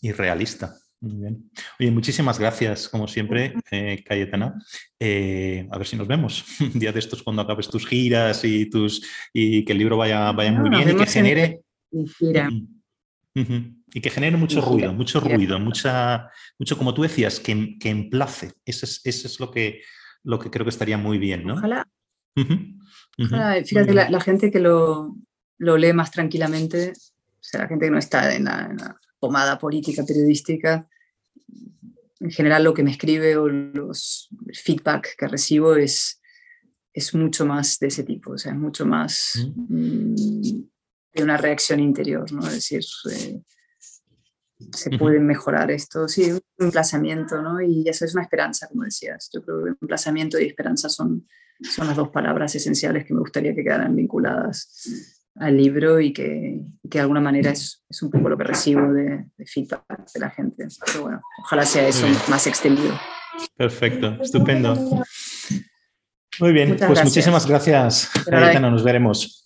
y realista. Muy bien. Oye, muchísimas gracias, como siempre, eh, Cayetana. Eh, a ver si nos vemos un día de estos cuando acabes tus giras y, tus, y que el libro vaya, vaya muy bien y que genere... Y que genere mucho ruido, mucho ruido, mucha, mucho, como tú decías, que, que emplace. Eso es, eso es lo, que, lo que creo que estaría muy bien, ¿no? Ojalá. Fíjate, la, gente que lo, lo, lee más tranquilamente, o sea, la gente que no está en la pomada política periodística, en general lo que me escribe o los feedback que recibo es, es mucho más de ese tipo, o sea, es mucho más mm, de una reacción interior, ¿no? Es decir, eh, se puede mejorar esto, sí, un emplazamiento, ¿no? Y eso es una esperanza, como decías. Yo creo que emplazamiento y esperanza son, son las dos palabras esenciales que me gustaría que quedaran vinculadas al libro y que, que de alguna manera es, es, un poco lo que recibo de, de, feedback de la gente. Pero bueno, ojalá sea eso más extendido. Perfecto, estupendo. Muy bien, Muchas pues gracias. muchísimas gracias, Cayetana, nos veremos.